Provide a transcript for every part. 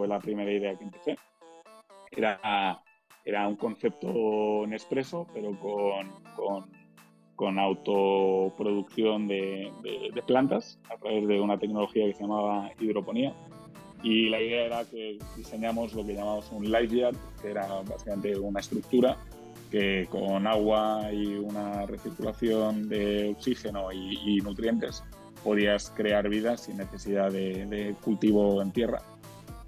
fue la primera idea que empecé. Era, era un concepto en expreso, pero con, con, con autoproducción de, de, plantas a través de una tecnología que se llamaba hidroponía. Y la idea era que diseñamos lo que llamamos un life yard, que era básicamente una estructura que con agua y una recirculación de oxígeno y, nutrientes podías crear vida sin necesidad de, cultivo en tierra.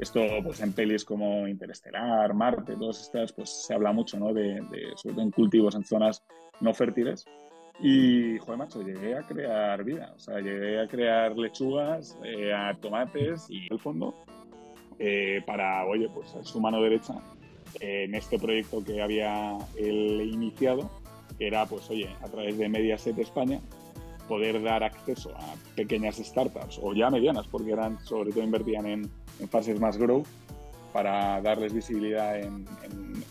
Esto, pues en pelis como Interestelar, Marte, todas estas, pues se habla mucho, ¿no? De, sobre todo en cultivos en zonas no fértiles. Y, joder, macho, llegué a crear vida. O sea, llegué a crear lechugas, eh, a tomates y, el fondo, eh, para, oye, pues su mano derecha en este proyecto que había él iniciado, que era, pues oye, a través de Mediaset España, poder dar acceso a pequeñas startups o ya medianas, porque eran, sobre todo invertían en, fases más growth, para darles visibilidad en,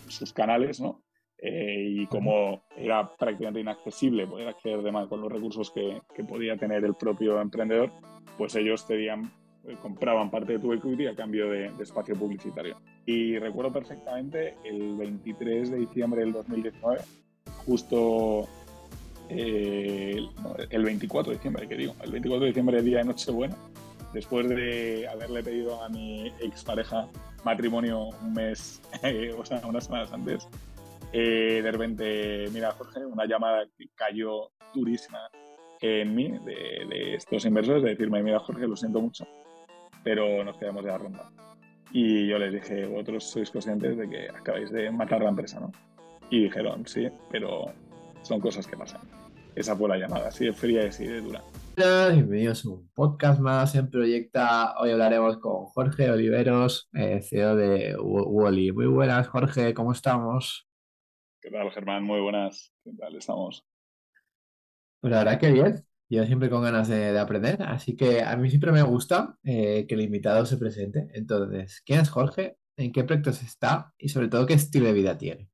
sus canales, ¿no? Eh, y como era prácticamente inaccesible poder acceder de más con los recursos que, que, podía tener el propio emprendedor, pues ellos tenían eh, compraban parte de tu equity a cambio de, espacio publicitario. Y recuerdo perfectamente el 23 de diciembre del 2019, justo eh, el 24 de diciembre, que digo, el 24 de diciembre, día de Nochebuena, después de haberle pedido a mi expareja matrimonio un mes, o sea, unas semanas antes, eh, de repente, mira, Jorge, una llamada que cayó durísima en mí de, de, estos inversores, de decirme, mira, Jorge, lo siento mucho, pero nos quedamos de la ronda. Y yo les dije, vosotros sois conscientes de que acabáis de matar la empresa, ¿no? Y dijeron, sí, pero son cosas que pasan. Esa fue la llamada, así de fría y así de dura. Bienvenidos a un podcast más en Proyecta. Hoy hablaremos con Jorge Oliveros, eh, CEO de Wally. Muy buenas, Jorge, ¿cómo estamos? ¿Qué tal, Germán? Muy buenas. ¿Qué tal estamos? Pues la verdad que bien. Yo siempre con ganas de, aprender, así que a mí siempre me gusta eh, que el invitado se presente. Entonces, ¿quién es Jorge? ¿En qué proyectos está? Y sobre todo, ¿qué estilo de vida tiene?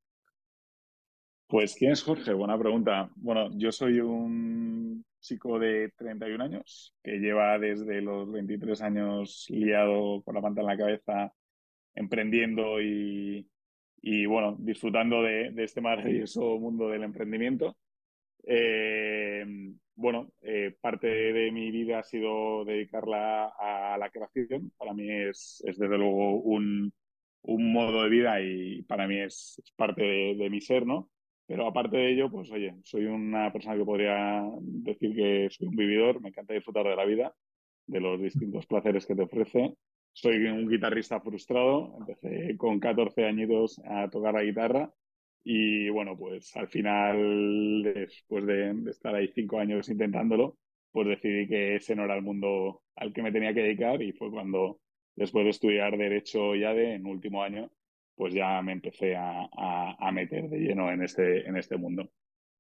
Pues, ¿quién es Jorge? Buena pregunta. Bueno, yo soy un chico de 31 años que lleva desde los 23 años liado con la panta en la cabeza, emprendiendo y, bueno, disfrutando de, este maravilloso mundo del emprendimiento. Eh, bueno, eh, parte de mi vida ha sido dedicarla a la creación. Para mí es, desde luego un, modo de vida y para mí es, parte de, mi ser, ¿no? Pero aparte de ello, pues oye, soy una persona que podría decir que soy un vividor, me encanta disfrutar de la vida, de los distintos placeres que te ofrece. Soy un guitarrista frustrado, empecé con 14 añitos a tocar la guitarra y bueno, pues al final, después de, estar ahí cinco años intentándolo, pues decidí que ese no era el mundo al que me tenía que dedicar y fue cuando, después de estudiar Derecho ya de en último año, pues ya me empecé a, a, meter de lleno en este, en este mundo.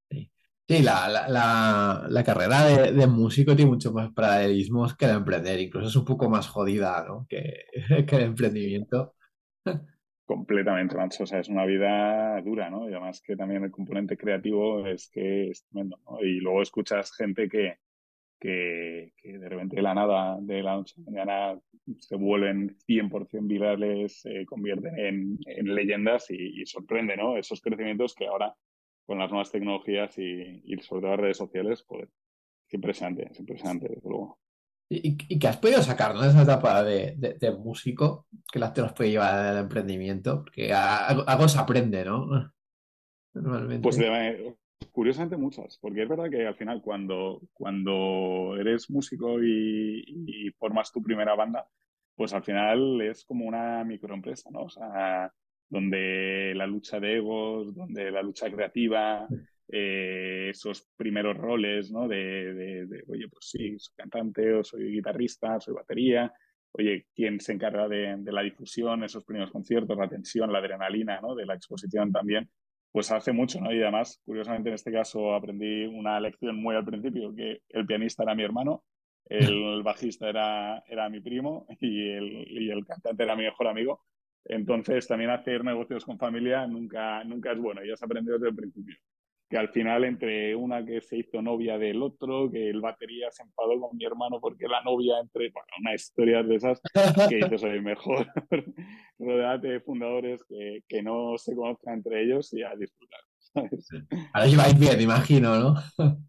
Sí, la, la, la, carrera de, de, músico tiene mucho más paralelismos que de emprender, incluso es un poco más jodida ¿no? que, que el emprendimiento. Completamente, mancho. O sea, es una vida dura, ¿no? Y además que también el componente creativo es que es tremendo, ¿no? Y luego escuchas gente que, que, que de repente de la nada, de la noche a la mañana, se vuelven 100% virales, se convierten en, en leyendas y, sorprende, ¿no? Esos crecimientos que ahora, con las nuevas tecnologías y, y sobre todo las redes sociales, pues es impresionante, es impresionante, desde luego. ¿Y, y qué has podido sacar ¿no? de esa etapa de, de, músico que las te los puede llevar al emprendimiento? Porque algo, se aprende, ¿no? Normalmente. Pues curiosamente muchas, porque es verdad que al final cuando, cuando eres músico y, formas tu primera banda, pues al final es como una microempresa, ¿no? O sea, donde la lucha de egos, donde la lucha creativa, eh, esos primeros roles, ¿no? De, oye, pues sí, soy cantante o soy guitarrista, soy batería, oye, ¿quién se encarga de, la difusión, esos primeros conciertos, la tensión, la adrenalina, ¿no? De la exposición también, pues hace mucho, ¿no? Y además, curiosamente, en este caso aprendí una lección muy al principio, que el pianista era mi hermano, el bajista era, era mi primo y el, y el cantante era mi mejor amigo. Entonces, también hacer negocios con familia nunca, nunca es bueno, ya se aprendido desde el principio. Que al final entre una que se hizo novia del otro, que el batería se enfadó con mi hermano porque la novia entre, bueno, una historia de esas que dices, soy mejor rodeate de fundadores que, que, no se conozcan entre ellos y a disfrutar. ¿sabes? Ahora lleváis bien, imagino, ¿no?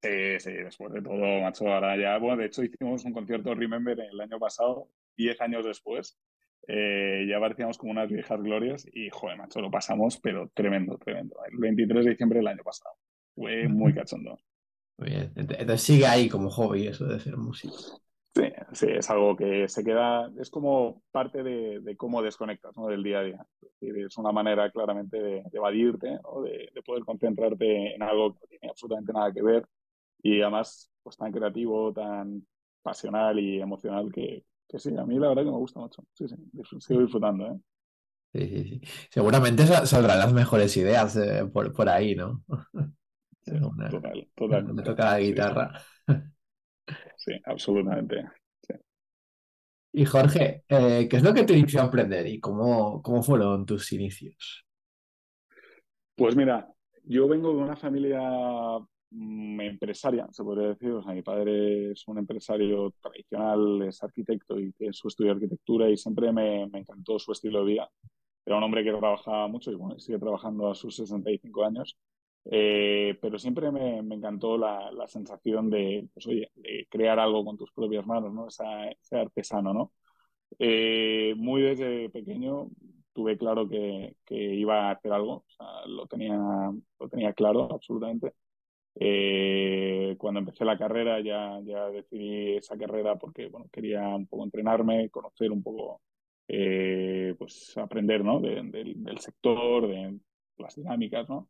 Sí, sí, después de todo, macho, ahora ya, bueno, de hecho hicimos un concierto Remember el año pasado, 10 años después, eh, ya parecíamos como unas viejas glorias y, joder, macho, lo pasamos, pero tremendo, tremendo. El 23 de diciembre del año pasado. Fue muy cachondo. Muy bien. Entonces sigue ahí como hobby eso de ser músico. Sí, sí, es algo que se queda, es como parte de, cómo desconectas ¿no? del día a día. Es, una manera claramente de, evadirte, o de, poder concentrarte en algo que no tiene absolutamente nada que ver y además pues tan creativo, tan pasional y emocional que, que sí, a mí la verdad que me gusta mucho. Sí, sí, sigo disfrutando, ¿eh? Sí, sí, sí. Seguramente saldrán las mejores ideas eh, por, por, ahí, ¿no? total, total. Me toca la guitarra. Sí, absolutamente. Y Jorge, eh, ¿qué es lo que te inició a emprender y cómo, cómo fueron tus inicios? Pues mira, yo vengo de una familia empresaria, se podría decir. O sea, mi padre es un empresario tradicional, es arquitecto y tiene su estudio de arquitectura y siempre me, encantó su estilo de vida. Era un hombre que trabajaba mucho y bueno, sigue trabajando a sus 65 años. Eh, pero siempre me, encantó la, sensación de, pues, oye, de crear algo con tus propias manos, ¿no? ese artesano, ¿no? Eh, muy desde pequeño tuve claro que, que, iba a hacer algo, o sea, lo tenía, lo tenía claro absolutamente. Eh, cuando empecé la carrera ya, ya decidí esa carrera porque bueno, quería un poco entrenarme, conocer un poco, eh, pues aprender ¿no? del sector, de las dinámicas. ¿no?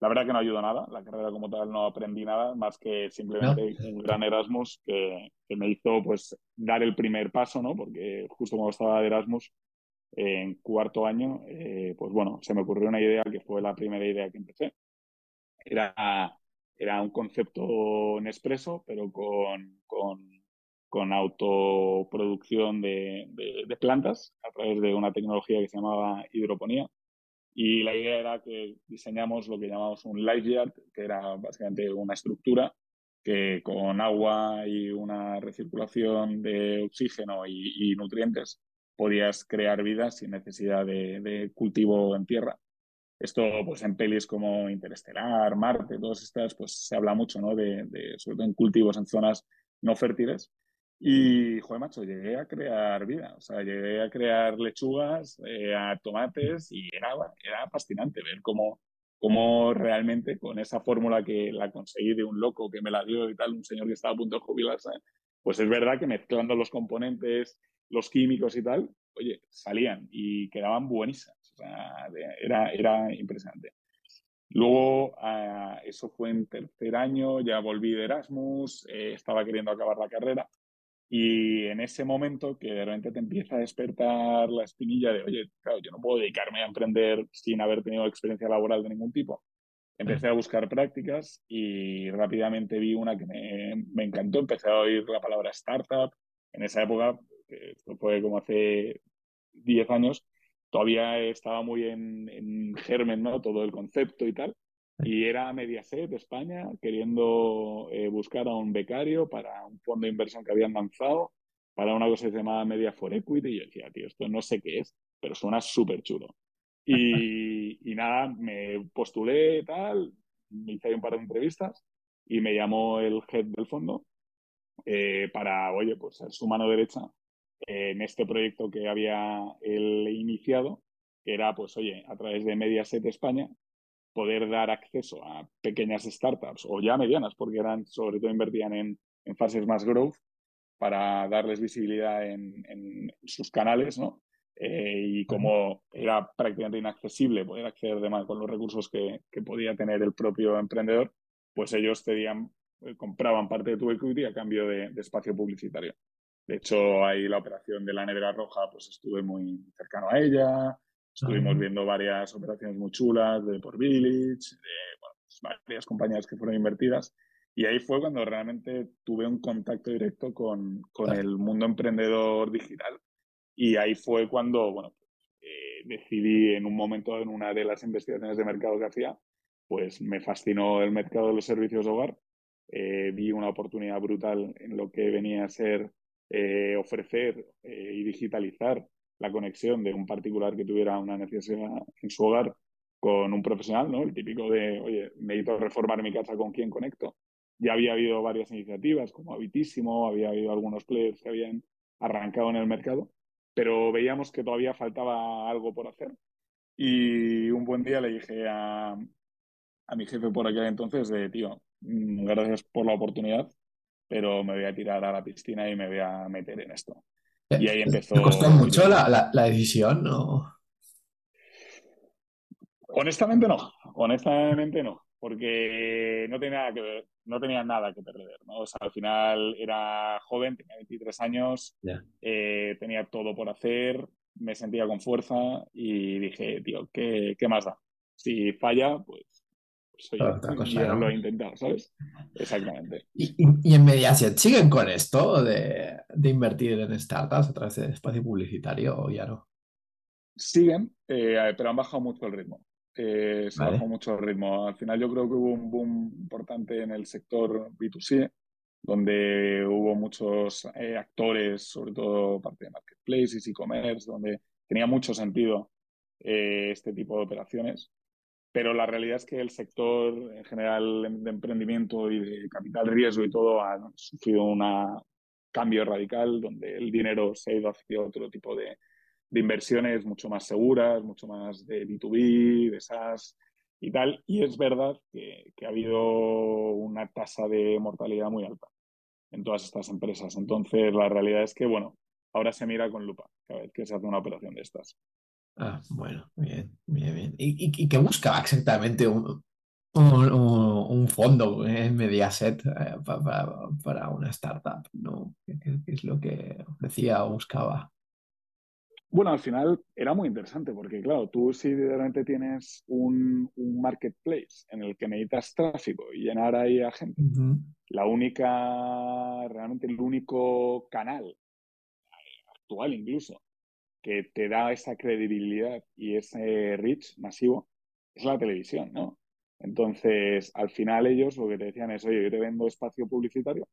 La verdad que no ayudó nada, la carrera como tal no aprendí nada, más que simplemente un gran Erasmus que, que, me hizo pues dar el primer paso, ¿no? porque justo cuando estaba de Erasmus, en cuarto año, eh, pues bueno, se me ocurrió una idea que fue la primera idea que empecé. Era era un concepto Nespresso, pero con, con, con autoproducción de, de, plantas a través de una tecnología que se llamaba hidroponía. Y la idea era que diseñamos lo que llamamos un life yard, que era básicamente una estructura que con agua y una recirculación de oxígeno y, nutrientes podías crear vida sin necesidad de cultivo en tierra. Esto, pues en pelis como Interestelar, Marte, todas estas, pues se habla mucho, ¿no? De, sobre todo en cultivos en zonas no fértiles. Y, joder, macho, llegué a crear vida. O sea, llegué a crear lechugas, eh, a tomates y era, era fascinante ver cómo, cómo realmente con esa fórmula que la conseguí de un loco que me la dio y tal, un señor que estaba a punto de jubilarse, pues es verdad que mezclando los componentes, los químicos y tal, oye, salían y quedaban buenísimas era, era impresionante. Luego, ah, eso fue en tercer año, ya volví de Erasmus, eh, estaba queriendo acabar la carrera y en ese momento que de repente te empieza a despertar la espinilla de, oye, claro, yo no puedo dedicarme a emprender sin haber tenido experiencia laboral de ningún tipo. Empecé a buscar prácticas y rápidamente vi una que me, me encantó. Empecé a oír la palabra startup. En esa época, que fue como hace 10 años, todavía estaba muy en, germen, ¿no? Todo el concepto y tal. Y era Mediaset, España, queriendo eh, buscar a un becario para un fondo de inversión que habían lanzado para una cosa que se llamaba Media for Equity. Y yo decía, tío, esto no sé qué es, pero suena súper chulo. Y, y, nada, me postulé tal, me hice un par de entrevistas y me llamó el head del fondo eh, para, oye, pues ser su mano derecha en este proyecto que había él iniciado, que era, pues, oye, a través de Mediaset España, poder dar acceso a pequeñas startups o ya medianas, porque eran, sobre todo invertían en, en fases más growth, para darles visibilidad en, en sus canales, ¿no? Eh, y como era prácticamente inaccesible poder acceder de con los recursos que, que, podía tener el propio emprendedor, pues ellos te eh, compraban parte de tu equity a cambio de, de espacio publicitario. De hecho, ahí la operación de la Negra Roja, pues estuve muy cercano a ella. Estuvimos viendo varias operaciones muy chulas de por Village, de pues varias compañías que fueron invertidas. Y ahí fue cuando realmente tuve un contacto directo con, con el mundo emprendedor digital. Y ahí fue cuando, bueno, eh, decidí en un momento, en una de las investigaciones de mercado que hacía, pues me fascinó el mercado de los servicios de hogar. Eh, vi una oportunidad brutal en lo que venía a ser eh, ofrecer eh, y digitalizar la conexión de un particular que tuviera una necesidad en su hogar con un profesional, ¿no? El típico de, oye, necesito reformar mi casa, ¿con quién conecto? Ya había habido varias iniciativas, como Habitísimo, había habido algunos players que habían arrancado en el mercado, pero veíamos que todavía faltaba algo por hacer. Y un buen día le dije a, a mi jefe por aquel entonces de, tío, mm, gracias por la oportunidad, pero me voy a tirar a la piscina y me voy a meter en esto. Y ahí empezó... ¿Te costó mucho la, la, decisión? ¿no? Honestamente no, honestamente no, porque no tenía nada que ver, no tenía nada que perder, ¿no? O sea, al final era joven, tenía 23 años, eh, tenía todo por hacer, me sentía con fuerza y dije, tío, ¿qué, qué más da? Si falla, pues soy yo, lo he intentado, ¿sabes? Exactamente. ¿Y, y, en Mediaset siguen con esto de, de, invertir en startups a través de espacio publicitario o ya no? Siguen, eh, pero han bajado mucho el ritmo. Eh, se bajó mucho el ritmo. Al final yo creo que hubo un boom importante en el sector B2C, donde hubo muchos eh, actores, sobre todo parte de marketplaces, e-commerce, donde tenía mucho sentido este tipo de operaciones pero la realidad es que el sector en general de emprendimiento y de capital riesgo y todo ha sufrido un cambio radical donde el dinero se ha ido hacia otro tipo de, inversiones mucho más seguras, mucho más de B2B, de SaaS y tal. Y es verdad que, que, ha habido una tasa de mortalidad muy alta en todas estas empresas. Entonces, la realidad es que, bueno, ahora se mira con lupa cada vez que se hace una operación de estas. Ah, bueno, bien, bien, bien. ¿Y, y, qué buscaba exactamente un, un, fondo en Mediaset eh, para, una startup? ¿no? ¿Qué, es lo que ofrecía o buscaba? Bueno, al final era muy interesante porque, claro, tú si realmente tienes un, un, marketplace en el que necesitas tráfico y llenar ahí a gente, la única, realmente el único canal actual incluso que te da esa credibilidad y ese reach masivo es la televisión, ¿no? Entonces, al final ellos lo que te decían es, oye, yo te vendo espacio publicitario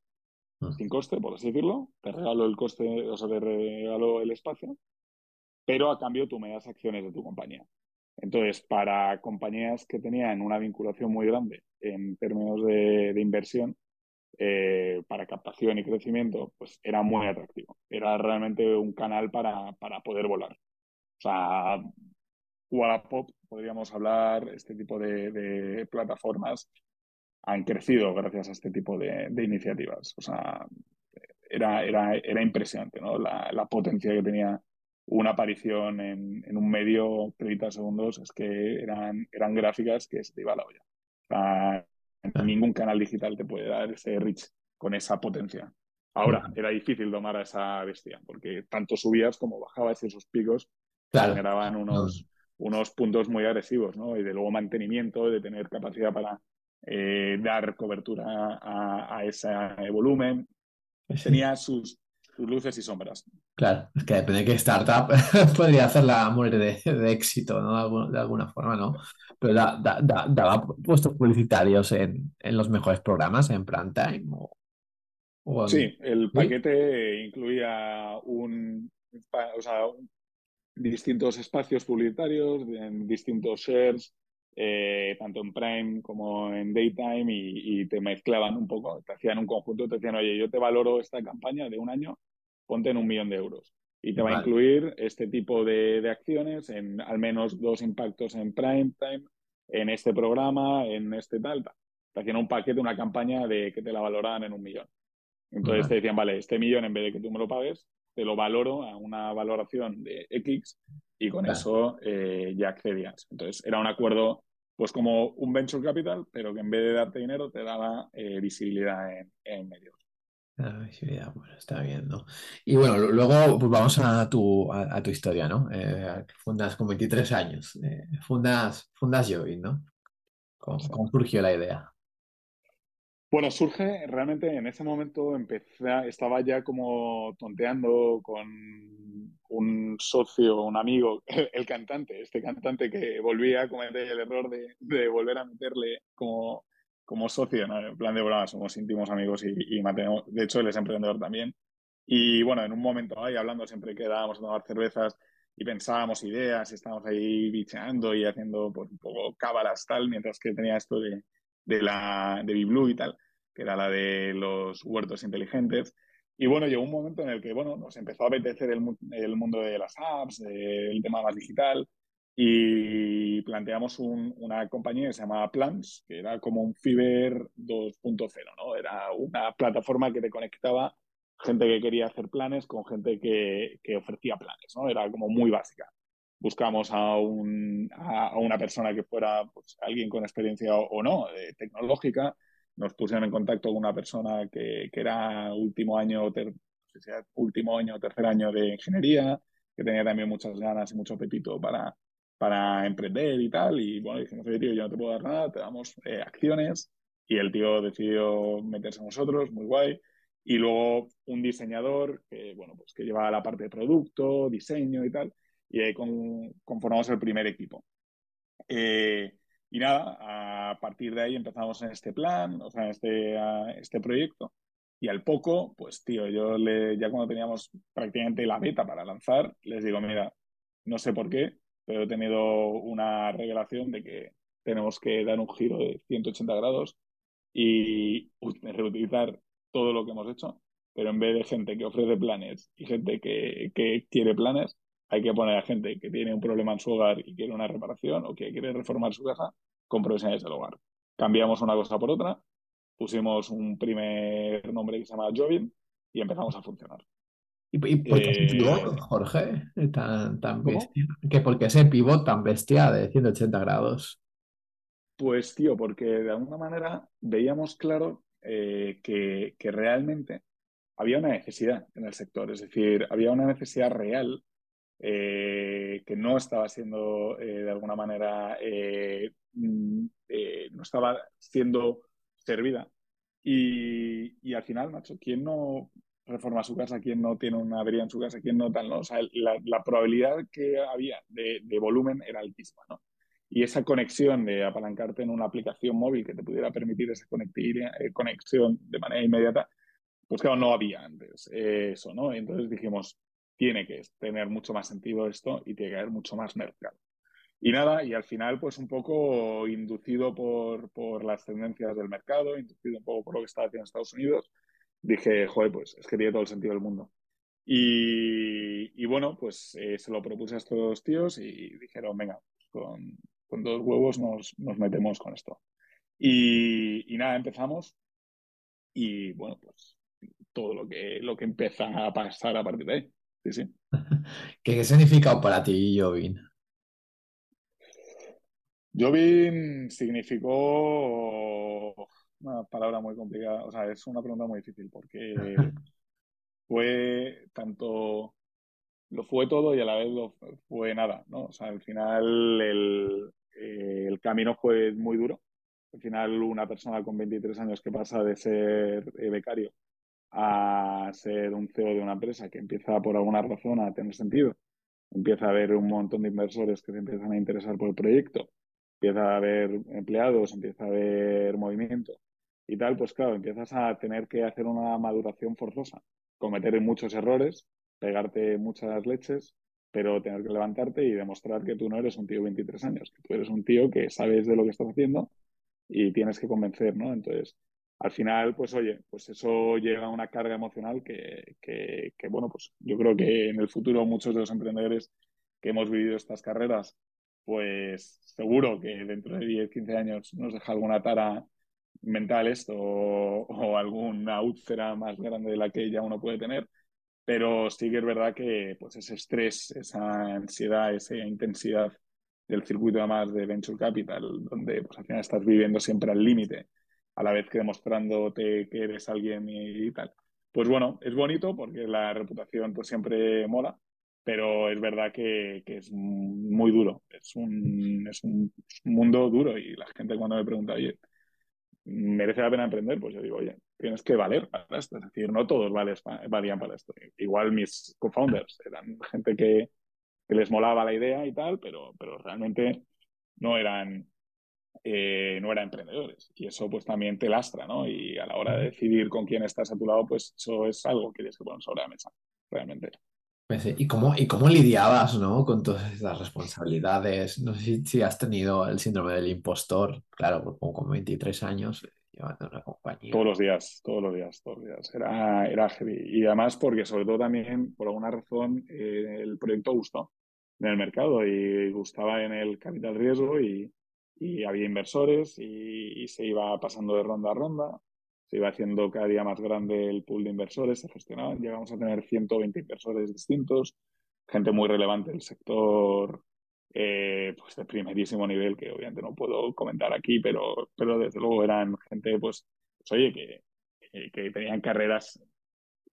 ah. sin coste, por así decirlo, te regalo el coste, o sea, te regalo el espacio, pero a cambio tú me das acciones de tu compañía. Entonces, para compañías que tenían una vinculación muy grande en términos de inversión, eh, para captación y crecimiento, pues era muy atractivo. Era realmente un canal para, para poder volar. O sea, Wallapop, podríamos hablar, este tipo de, plataformas han crecido gracias a este tipo de, iniciativas. O sea, era, era, era impresionante ¿no? la, la, potencia que tenía una aparición en, en, un medio 30 segundos, es que eran, eran gráficas que se te iba a la olla. Ningún canal digital te puede dar ese reach con esa potencia. Ahora, era difícil domar a esa bestia, porque tanto subías como bajabas y esos picos generaban unos, unos puntos muy agresivos, ¿no? Y de luego mantenimiento, de tener capacidad para eh, dar cobertura a, ese volumen. Tenía sus, luces y sombras. Claro, es que depende de qué startup podría hacer la muerte de, éxito, ¿no? De alguna, forma, ¿no? Pero daba puestos publicitarios en, los mejores programas, en prime time o, Sí, el paquete incluía un, o sea, distintos espacios publicitarios en distintos shares, eh, tanto en Prime como en Daytime, y, te mezclaban un poco, te hacían un conjunto, te decían, oye, yo te valoro esta campaña de un año, ponte en un millón de euros. Y te va a incluir este tipo de, acciones en al menos dos impactos en Prime Time, en este programa, en este tal, tal. Te hacían un paquete, una campaña de que te la valoraban en un millón. Entonces te decían, vale, este millón en vez de que tú me lo pagues, te lo valoro a una valoración de X y con eso eh, ya accedías. Entonces era un acuerdo pues como un venture capital, pero que en vez de darte dinero te daba eh, visibilidad en, medios. La visibilidad, bueno, está bien, ¿no? Y bueno, luego pues vamos a tu, a, tu historia, ¿no? Eh, fundas con 23 años, eh, fundas, fundas Join, ¿no? ¿Cómo, surgió la idea? Bueno, surge realmente en ese momento empecé, estaba ya como tonteando con un socio, un amigo, el, cantante, este cantante que volvía a cometer el error de, de volver a meterle como, como socio, ¿no? En plan de broma, somos íntimos amigos y, y mantenemos, de hecho él es emprendedor también. Y bueno, en un momento ahí hablando siempre quedábamos a tomar cervezas y pensábamos ideas y estábamos ahí bicheando y haciendo pues, un poco cábalas tal, mientras que tenía esto de, de la de BeBlue y tal, que era la de los huertos inteligentes. Y bueno, llegó un momento en el que, bueno, nos empezó a apetecer el, el mundo de las apps, el tema más digital, y planteamos un, una compañía que se llamaba Plans, que era como un Fiber 2.0, ¿no? Era una plataforma que te conectaba gente que quería hacer planes con gente que, que ofrecía planes, ¿no? Era como muy básica. Buscamos a, un, a, una persona que fuera pues, alguien con experiencia o, no, eh, tecnológica. Nos pusieron en contacto con una persona que, que era último año, ter, último año tercer año de ingeniería, que tenía también muchas ganas y mucho pepito para, para emprender y tal. Y bueno, dijimos, oye, tío, yo no te puedo dar nada, te damos eh, acciones. Y el tío decidió meterse a nosotros, muy guay y luego un diseñador que, bueno, pues que lleva la parte de producto, diseño y tal, y ahí con, conformamos el primer equipo. Eh, y nada, a partir de ahí empezamos en este plan, o sea, este, este proyecto, y al poco, pues tío, yo le, ya cuando teníamos prácticamente la beta para lanzar, les digo, mira, no sé por qué, pero he tenido una revelación de que tenemos que dar un giro de 180 grados y reutilizar todo lo que hemos hecho, pero en vez de gente que ofrece planes y gente que, que quiere planes, hay que poner a gente que tiene un problema en su hogar y quiere una reparación o que quiere reformar su casa con profesionales del hogar. Cambiamos una cosa por otra, pusimos un primer nombre que se llama Jovin y empezamos a funcionar. ¿Y, por qué ese pivot, Jorge, tan, tan bestia? ¿Que ¿Por qué ese pivot tan bestia de 180 grados? Pues, tío, porque de alguna manera veíamos claro eh, que, que, realmente había una necesidad en el sector, es decir, había una necesidad real eh, que no estaba siendo eh, de alguna manera, mm, no estaba siendo servida. Y, y, al final, macho, ¿quién no reforma su casa? ¿Quién no tiene una avería en su casa? ¿Quién no tal? No? O sea, la, probabilidad que había de, volumen era altísima, ¿no? y esa conexión de apalancarte en una aplicación móvil que te pudiera permitir esa eh, conexión de manera inmediata, pues claro, no había antes eh, eso, ¿no? Entonces dijimos, tiene que tener mucho más sentido esto y tiene que haber mucho más mercado. Y nada, y al final, pues un poco inducido por, por las tendencias del mercado, inducido un poco por lo que estaba haciendo Estados Unidos, dije, joder, pues es que tiene todo el sentido del mundo. Y, y bueno, pues eh, se lo propuse a estos dos tíos y dijeron, venga, con, con dos huevos nos, nos metemos con esto. Y, y, nada, empezamos y bueno, pues todo lo que, lo que empieza a pasar a partir de ahí. Sí, sí. ¿Qué, qué significa para ti, Jovin? Jovin significó una palabra muy complicada, o sea, es una pregunta muy difícil porque fue tanto lo fue todo y a la vez lo fue nada, ¿no? O sea, al final el, eh, el camino fue muy duro. Al final una persona con 23 años que pasa de ser eh, becario a ser un CEO de una empresa que empieza por alguna razón a tener sentido, empieza a haber un montón de inversores que se empiezan a interesar por el proyecto, empieza a haber empleados, empieza a haber movimiento y tal, pues claro, empiezas a tener que hacer una maduración forzosa, cometer muchos errores pegarte muchas leches, pero tener que levantarte y demostrar que tú no eres un tío de 23 años, que tú eres un tío que sabes de lo que estás haciendo y tienes que convencer, ¿no? Entonces, al final, pues oye, pues eso llega a una carga emocional que, que, que, bueno, pues yo creo que en el futuro muchos de los emprendedores que hemos vivido estas carreras, pues seguro que dentro de 10, 15 años nos deja alguna tara mental esto o, o alguna úlcera más grande de la que ya uno puede tener pero sí que es verdad que pues, ese estrés, esa ansiedad, esa intensidad del circuito además de Venture Capital, donde pues, al final estás viviendo siempre al límite, a la vez que demostrándote que eres alguien y, y, tal. Pues bueno, es bonito porque la reputación pues siempre mola, pero es verdad que, que es muy duro, es un, es un mundo duro y la gente cuando me pregunta, oye, merece la pena emprender, pues yo digo, oye, tienes que valer para esto. Es decir, no todos valían para esto. Igual mis co-founders eran gente que, que, les molaba la idea y tal, pero, pero realmente no eran, eh, no eran emprendedores. Y eso pues también te lastra, ¿no? Y a la hora de decidir con quién estás a tu lado, pues eso es algo que tienes que poner sobre la mesa, realmente. Pues ¿Y cómo, ¿Y cómo lidiabas ¿no? con todas esas responsabilidades? No sé si, has tenido el síndrome del impostor, claro, pues con 23 años llevando una compañía. Todos los días, todos los días, todos los días. Era, era heavy. Y además porque sobre todo también, por alguna razón, eh, el proyecto gustó en el mercado y gustaba en el capital riesgo y, y había inversores y, se iba pasando de ronda a ronda se iba haciendo cada día más grande el pool de inversores, se gestionaban, llegamos a tener 120 inversores distintos, gente muy relevante del sector eh, pues de primerísimo nivel, que obviamente no puedo comentar aquí, pero, pero desde luego eran gente, pues, pues oye, que, que, tenían carreras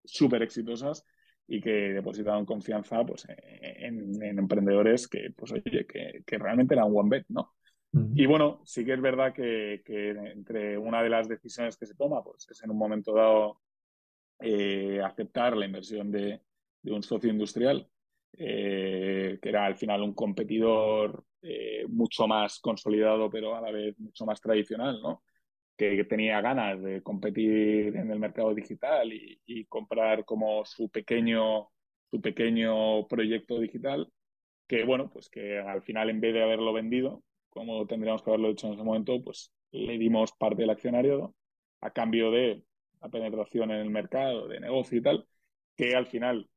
súper exitosas y que depositaban confianza pues, en, en, emprendedores que, pues, oye, que, que realmente eran one bet, ¿no? Y bueno, sí que es verdad que, entre una de las decisiones que se toma, pues es en un momento dado eh, aceptar la inversión de, un socio industrial, eh, que era al final un competidor eh, mucho más consolidado, pero a la vez mucho más tradicional, ¿no? Que, tenía ganas de competir en el mercado digital y, y comprar como su pequeño, su pequeño proyecto digital, que bueno, pues que al final en vez de haberlo vendido, como tendríamos que haberlo hecho en ese momento, pues le dimos parte del accionario a cambio de la penetración en el mercado, de negocio y tal, que al final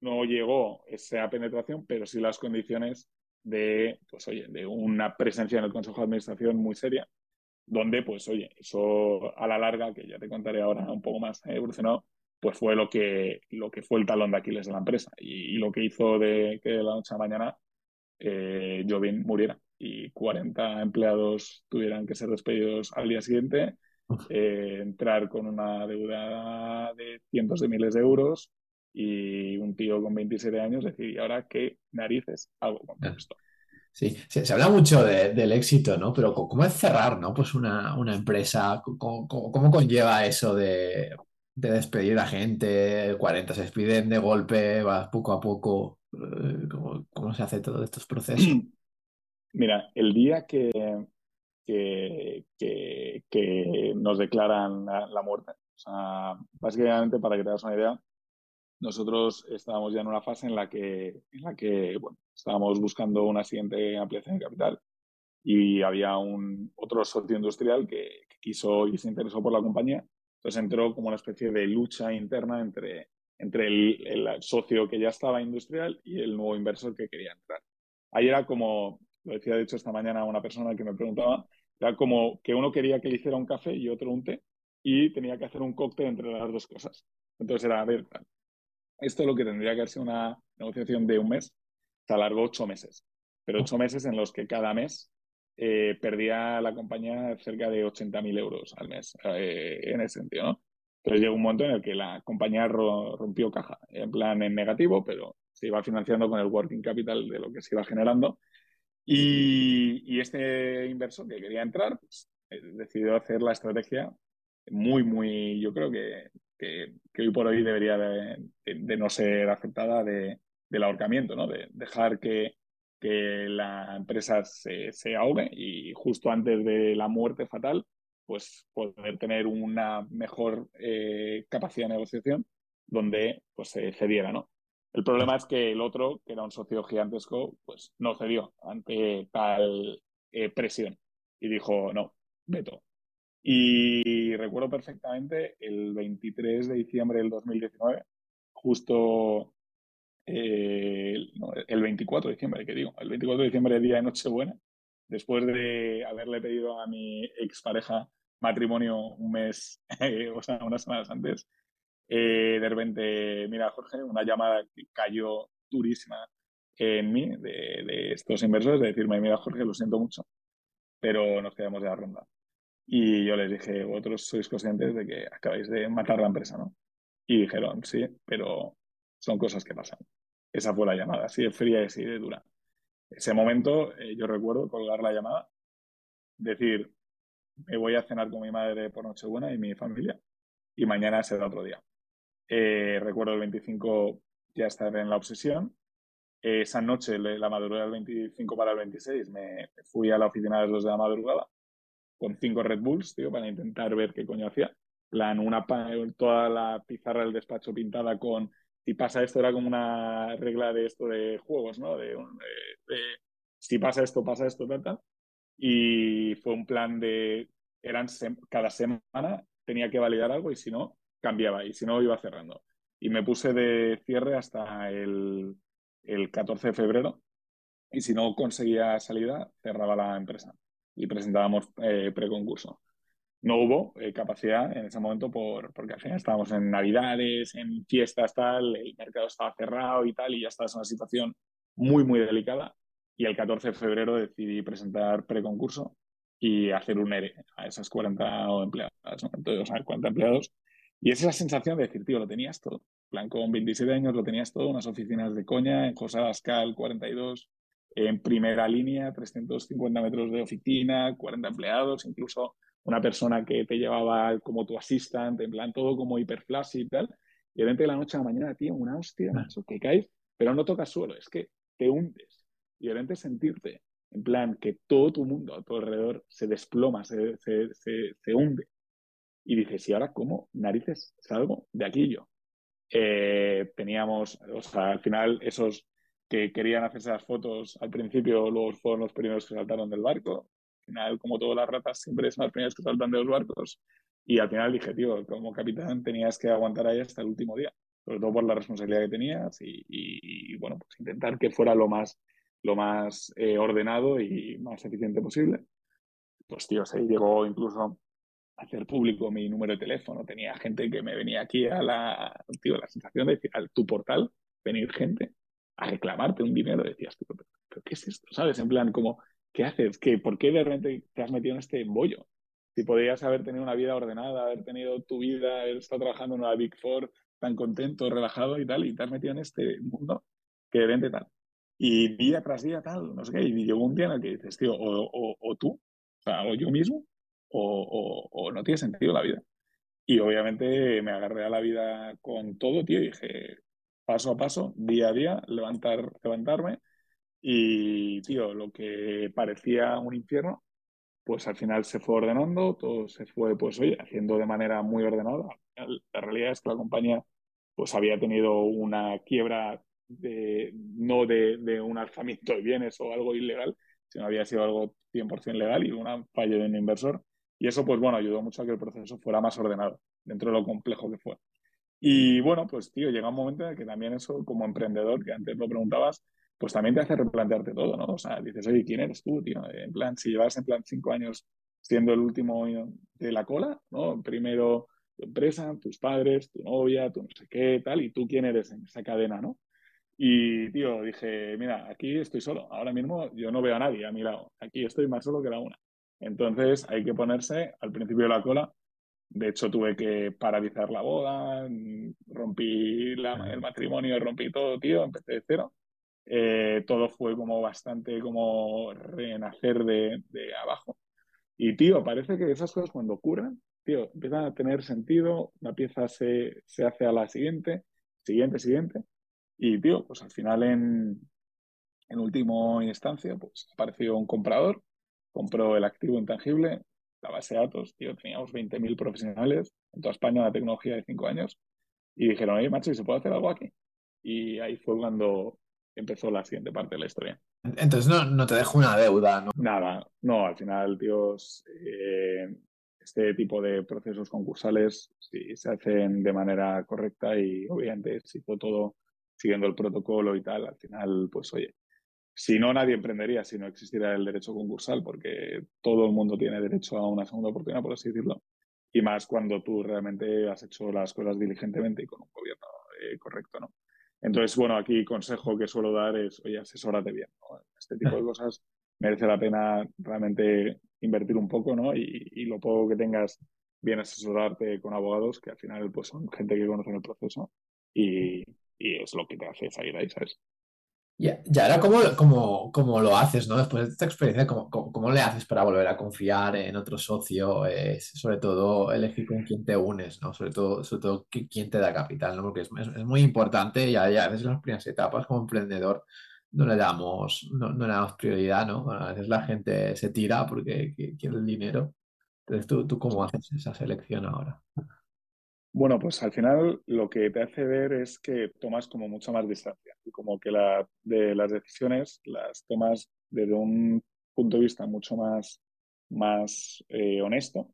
no llegó esa penetración, pero sí las condiciones de, pues oye, de una presencia en el Consejo de Administración muy seria, donde, pues oye, eso a la larga, que ya te contaré ahora un poco más evolucionado, pues fue lo que, lo que fue el talón de Aquiles de la empresa y, lo que hizo de que de la noche a la mañana eh, Jovin muriera y 40 empleados tuvieran que ser despedidos al día siguiente, eh, entrar con una deuda de cientos de miles de euros y un tío con 27 años decir, ¿y ahora qué narices hago con esto? Sí, se, habla mucho del éxito, ¿no? Pero ¿cómo es cerrar, ¿no? Pues una, una empresa, ¿cómo, ¿cómo, conlleva eso de, de, despedir a gente? 40 se despiden de golpe, vas poco a poco. Eh, ¿Cómo, cómo se hace todos estos procesos? Mira, el día que, que, que, nos declaran la, muerte, o sea, básicamente para que te hagas una idea, nosotros estábamos ya en una fase en la que, en la que bueno, estábamos buscando una siguiente ampliación de capital y había un otro socio industrial que, quiso y se interesó por la compañía. Entonces entró como una especie de lucha interna entre, entre el, el, socio que ya estaba industrial y el nuevo inversor que quería entrar. Ahí era como, lo decía de hecho esta mañana una persona que me preguntaba, era como que uno quería que le hiciera un café y otro un té y tenía que hacer un cóctel entre las dos cosas. Entonces era, a ver, esto lo que tendría que haber sido una negociación de un mes, se alargó ocho meses, pero ocho meses en los que cada mes eh, perdía la compañía cerca de 80.000 euros al mes, eh, en ese sentido, ¿no? Entonces llegó un momento en el que la compañía rompió caja, en plan en negativo, pero se iba financiando con el working capital de lo que se iba generando y, este inversor que quería entrar, pues, eh, decidió hacer la estrategia muy, muy, yo creo que, que, hoy por hoy debería de, no ser aceptada de, del ahorcamiento, ¿no? De dejar que, que la empresa se, se, ahogue y justo antes de la muerte fatal, pues poder tener una mejor eh, capacidad de negociación donde pues se cediera, ¿no? El problema es que el otro, que era un socio gigantesco, pues no cedió ante tal eh, presión y dijo, no, veto. Y recuerdo perfectamente el 23 de diciembre del 2019, justo eh, el 24 de diciembre, que digo, el 24 de diciembre, día de Nochebuena, después de haberle pedido a mi expareja matrimonio un mes, o sea, unas semanas antes, eh, de repente, mira, Jorge, una llamada que cayó durísima en mí de, estos inversores, de decirme, mira, Jorge, lo siento mucho, pero nos quedamos de la ronda. Y yo les dije, vosotros sois conscientes de que acabáis de matar la empresa, ¿no? Y dijeron, sí, pero son cosas que pasan. Esa fue la llamada, así de fría y así de dura. Ese momento, eh, yo recuerdo colgar la llamada, decir, me voy a cenar con mi madre por Nochebuena y mi familia, y mañana será otro día. Eh, recuerdo el 25 ya estar en la obsesión. esa noche, la madrugada del 25 para el 26, me fui a la oficina de los de la madrugada con cinco Red Bulls, tío, para intentar ver qué coño hacía. Plan, una, toda la pizarra del despacho pintada con si pasa esto, era como una regla de esto de juegos, ¿no? De, si pasa esto, pasa esto, tal, tal. Y fue un plan de, eran cada semana tenía que validar algo y si no, cambiaba y si no, iba cerrando. Y me puse de cierre hasta el, el 14 de febrero y si no conseguía salida, cerraba la empresa y presentábamos eh, preconcurso. No hubo eh, capacidad en ese momento por, porque al final estábamos en navidades, en fiestas, tal, el mercado estaba cerrado y tal, y ya estaba en una situación muy, muy delicada. Y el 14 de febrero decidí presentar preconcurso y hacer un ERE a esas 40 empleados, Entonces, o sea, 40 empleados. Y es esa sensación de decir, tío, lo tenías todo. plan, con 27 años lo tenías todo, unas oficinas de coña, en José Abascal 42, en primera línea, 350 metros de oficina, 40 empleados, incluso una persona que te llevaba como tu asistente, en plan todo como hiperflash y tal. Y de repente de la noche a la mañana, tío, una hostia, macho, que caes, pero no tocas suelo, es que te hundes. Y de repente sentirte en plan que todo tu mundo a tu alrededor se desploma, se, se, se, hunde. Y dices, ¿y ahora cómo narices salgo de aquí yo? Eh, teníamos, o sea, al final esos que querían hacerse las fotos al principio, luego fueron los primeros que saltaron del barco. Al final, como todas las ratas, siempre son las primeras que saltan de los barcos. Y al final dije, tío, como capitán tenías que aguantar ahí hasta el último día, sobre todo por la responsabilidad que tenías y, bueno, pues intentar que fuera lo más lo más eh, ordenado y más eficiente posible. Pues tío, se llegó incluso hacer público mi número de teléfono. Tenía gente que me venía aquí a la, tío, la sensación de decir, a tu portal, venir gente a reclamarte un dinero. Decías, tío, ¿pero, qué es esto? ¿Sabes? En plan, como, ¿qué haces? ¿Qué, ¿Por qué de repente te has metido en este embollo? Si podrías haber tenido una vida ordenada, haber tenido tu vida, haber estado trabajando en una Big Four tan contento, relajado y tal, y te has metido en este mundo que de repente tal. Y día tras día, tal, no sé qué. Y llegó un día en el que dices, tío, o, o, tú, o sea, o yo mismo, o, no tiene sentido la vida. Y obviamente me agarré a la vida con todo, tío, y dije, paso a paso, día a día, levantar, levantarme. Y, tío, lo que parecía un infierno, pues al final se fue ordenando, todo se fue, pues oye, haciendo de manera muy ordenada. La realidad es que la compañía, pues había tenido una quiebra de, no de, un alzamiento de bienes o algo ilegal, sino había sido algo 100% legal y una falla de un inversor. Y eso, pues bueno, ayudó mucho a que el proceso fuera más ordenado dentro de lo complejo que fue. Y bueno, pues tío, llega un momento en que también eso, como emprendedor, que antes lo preguntabas, pues también te hace replantearte todo, ¿no? O sea, dices, oye, ¿quién eres tú, tío? En plan, si llevas en plan cinco años siendo el último de la cola, ¿no? Primero tu empresa, tus padres, tu novia, tu no sé qué, tal, y tú quién eres en esa cadena, ¿no? Y, tío, dije, mira, aquí estoy solo. Ahora mismo yo no veo a nadie a mi lado. Aquí estoy más solo que la una. Entonces hay que ponerse al principio de la cola. De hecho, tuve que paralizar la boda, rompí el matrimonio, rompí todo, tío, empecé de cero. Eh, todo fue como bastante como renacer de, de abajo. Y, tío, parece que esas cosas cuando ocurren, tío, empiezan a tener sentido, la pieza se, se hace a la siguiente, siguiente, siguiente y, tío, pues al final en, en última instancia, pues apareció un comprador, compró el activo intangible, la base de datos, tío, teníamos 20.000 profesionales en toda España la tecnología de 5 años y dijeron, oye, macho, ¿y se puede hacer algo aquí? Y ahí fue cuando empezó la siguiente parte de la historia. Entonces no, no te dejo una deuda, ¿no? Nada, no, al final, tíos, eh, este tipo de procesos concursales sí, se hacen de manera correcta y obviamente si hizo todo siguiendo el protocolo y tal, al final, pues oye, si no, nadie emprendería si no existiera el derecho concursal, porque todo el mundo tiene derecho a una segunda oportunidad, por así decirlo. Y más cuando tú realmente has hecho las cosas diligentemente y con un gobierno eh, correcto, ¿no? Entonces, bueno, aquí consejo que suelo dar es, oye, asesórate bien, ¿no? Este tipo de cosas merece la pena realmente invertir un poco, ¿no? Y, y, lo poco que tengas, bien asesorarte con abogados, que al final pues son gente que conoce el proceso y, y es lo que te hace salir ahí, ¿sabes? Y, y ahora, ¿cómo, cómo, cómo lo haces, ¿no? Después de esta experiencia, ¿cómo, cómo, cómo le haces para volver a confiar en otro socio? Eh, sobre todo, elegir con quién te unes, ¿no? Sobre todo, sobre todo qui- quién te da capital, ¿no? Porque es, es- es muy importante y a, y a veces las primeras etapas como emprendedor no le damos, no, no le damos prioridad, ¿no? A veces la gente se tira porque qui- quiere el dinero. Entonces, ¿tú, tú cómo haces esa selección ahora? Bueno, pues al final lo que te hace ver es que tomas como mucha más distancia y como que la, de las decisiones las tomas desde un punto de vista mucho más, más eh, honesto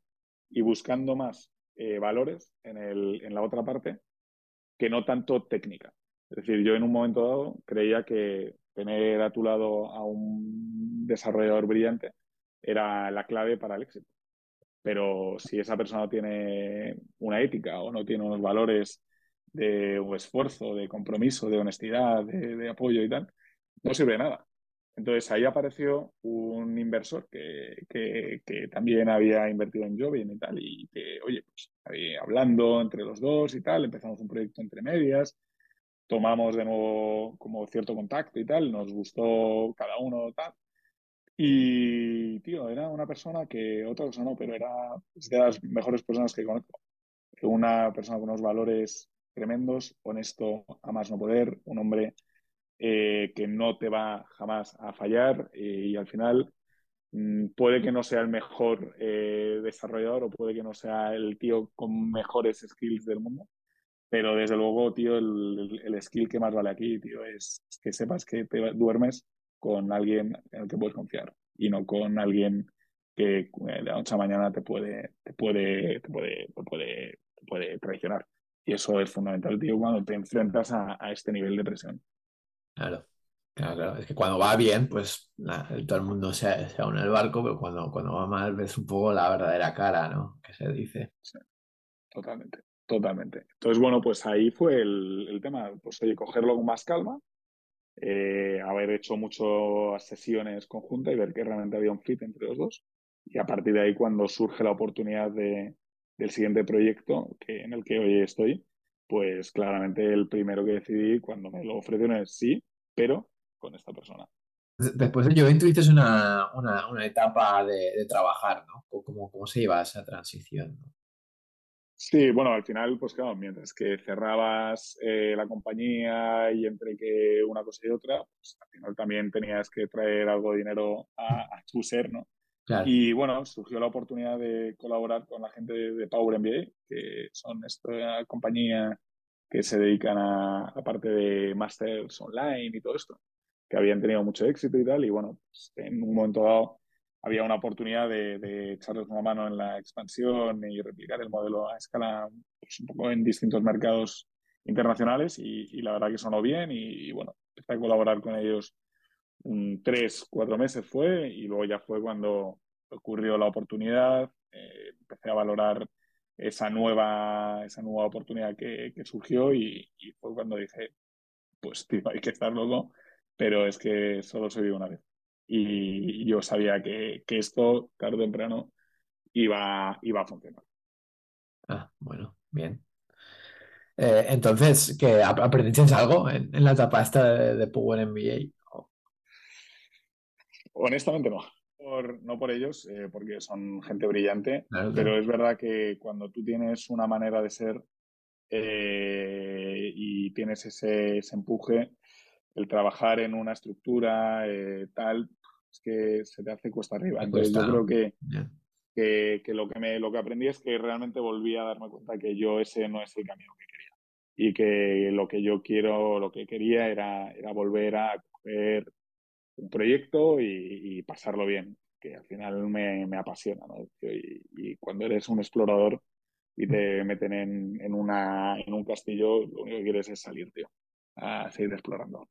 y buscando más eh, valores en el, en la otra parte que no tanto técnica. Es decir, yo en un momento dado creía que tener a tu lado a un desarrollador brillante era la clave para el éxito. Pero si esa persona tiene una ética o no tiene unos valores de un esfuerzo, de compromiso, de honestidad, de, apoyo y tal, no sirve de nada. Entonces ahí apareció un inversor que, que, que, también había invertido en Jovin y tal, y que, oye, pues ahí hablando entre los dos y tal, empezamos un proyecto entre medias, tomamos de nuevo como cierto contacto y tal, nos gustó cada uno tal, y, tío, era una persona que, otra cosa no, pero era de las mejores personas que conozco. Una persona con unos valores tremendos, honesto a más no poder, un hombre eh, que no te va jamás a fallar eh, y al final mm, puede que no sea el mejor eh, desarrollador o puede que no sea el tío con mejores skills del mundo, pero desde luego, tío, el, el, skill que más vale aquí, tío, es que sepas que te duermes con alguien en el que puedes confiar y no con alguien que eh, de la noche a mañana te puede, te puede, te puede, te puede, te puede traicionar. Y eso es fundamental, tío, cuando te enfrentas a, a este nivel de presión. Claro, claro, claro. Es que cuando va bien, pues la- todo el mundo se, se une al barco, pero cuando, cuando va mal ves un poco la verdadera cara, ¿no? Que se dice. Sí, totalmente, totalmente. Entonces, bueno, pues ahí fue el, el tema, pues oye, cogerlo con más calma, eh, haber hecho muchas sesiones conjuntas y ver que realmente había un fit entre los dos. Y a partir de ahí, cuando surge la oportunidad de, del siguiente proyecto que, en el que hoy estoy, pues claramente el primero que decidí cuando me lo ofrecieron es sí, pero con esta persona. Después de Joven tuviste una, una, una etapa de, de trabajar, ¿no? ¿Cómo, cómo se lleva esa transición, ¿no? Sí, bueno, al final, pues claro, mientras que cerrabas eh, la compañía y entre que una cosa y otra, pues al final también tenías que traer algo de dinero a, a tu ser, ¿no? Claro, Y bueno, surgió la oportunidad de colaborar con la gente de, de Power MBA, que son esta compañía que se dedican a, aparte de masters online y todo esto, que habían tenido mucho éxito y tal. Y bueno, pues en un momento dado había una oportunidad de, echarles una mano en la expansión y replicar el modelo a escala pues, un poco en distintos mercados internacionales. Y, la verdad que sonó bien y, bueno, empecé a colaborar con ellos un, tres, cuatro meses fue y luego ya fue cuando ocurrió la oportunidad, eh, empecé a valorar esa nueva, esa nueva oportunidad que, que surgió y, y, fue cuando dije, pues tío, hay que estar loco, pero es que solo se vive una vez. Y yo sabía que, que esto, tarde o temprano, iba, iba a funcionar. ah, bueno, bien. Eh, entonces, ¿qué ap- aprendiste algo en, en la etapa esta de, de Power MBA? Honestamente no. Por, no por ellos, eh, porque son gente brillante, claro, pero claro. es verdad que cuando tú tienes una manera de ser eh, y tienes ese, ese, empuje, el trabajar en una estructura eh, tal, es que se te hace cuesta arriba. Entonces cuesta, yo creo que, que, que, lo, que me, lo que aprendí es que realmente volví a darme cuenta que yo ese no es el camino que quería. Y que lo que yo quiero, lo que quería era, era volver a coger un proyecto y, y pasarlo bien, que al final me, me apasiona. ¿no? Y, y, cuando eres un explorador y te meten en, en, una, en un castillo, lo único que quieres es salir, tío, a seguir explorando.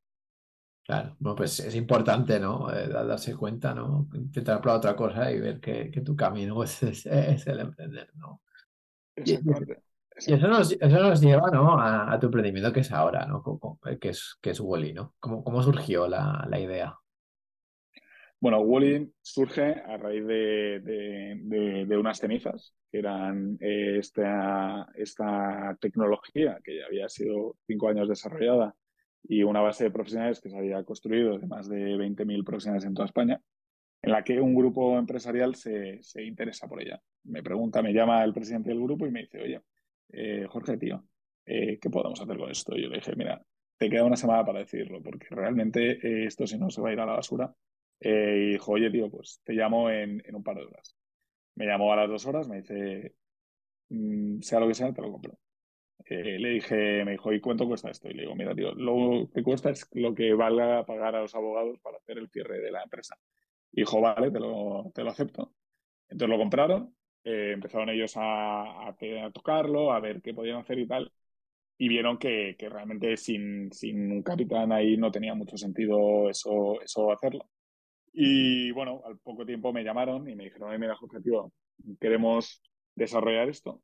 Claro, bueno, pues es importante, ¿no? Eh, darse cuenta, ¿no? Intentar probar otra cosa y ver que, que tu camino es, es, es, el emprender, ¿no? Y, eso, nos, eso nos lleva, ¿no? A, a, tu emprendimiento que es ahora, ¿no? Que es, que es Wally, ¿no? ¿Cómo, cómo surgió la, la idea? Bueno, Wally surge a raíz de, de, de, de unas cenizas, que eran eh, esta, esta tecnología que ya había sido cinco años desarrollada y una base de profesionales que se había construido de más de 20.000 profesionales en toda España, en la que un grupo empresarial se, se, interesa por ella. Me pregunta, me llama el presidente del grupo y me dice, oye, eh, Jorge, tío, eh, ¿qué podemos hacer con esto? Y yo le dije, mira, te queda una semana para decirlo, porque realmente eh, esto si no se va a ir a la basura. y dijo, oye, tío, pues te llamo en, en, un par de horas. Me llamó a las dos horas, me dice, mm, sea lo que sea, te lo compro. Le dije, me dijo, ¿y cuánto cuesta esto? Y le digo, mira, tío, lo que cuesta es lo que valga pagar a los abogados para hacer el cierre de la empresa. Y dijo, vale, te lo, te lo acepto. Entonces lo compraron, eh, empezaron ellos a, a, tocarlo, a ver qué podían hacer y tal, y vieron que, que realmente sin, sin, un capitán ahí no tenía mucho sentido eso, eso hacerlo. Y bueno, al poco tiempo me llamaron y me dijeron, mira, Jorge, tío, queremos desarrollar esto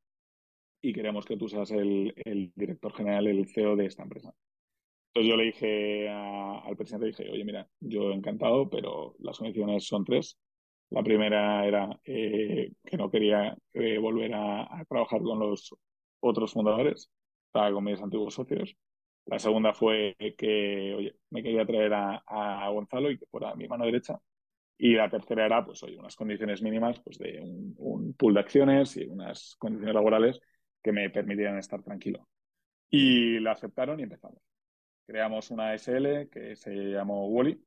y queremos que tú seas el, el director general, el CEO de esta empresa. Entonces yo le dije al presidente, dije, oye, mira, yo encantado, pero las condiciones son tres. La primera era eh, que no quería eh, volver a, trabajar con los otros fundadores, estaba con mis antiguos socios. La segunda fue que, oye, me quería traer a, Gonzalo y que fuera mi mano derecha. Y la tercera era, pues, oye, unas condiciones mínimas, pues, de un, un pool de acciones y unas condiciones laborales que me permitieran estar tranquilo. Y la aceptaron y empezamos creamos una SL que se llamó Wally,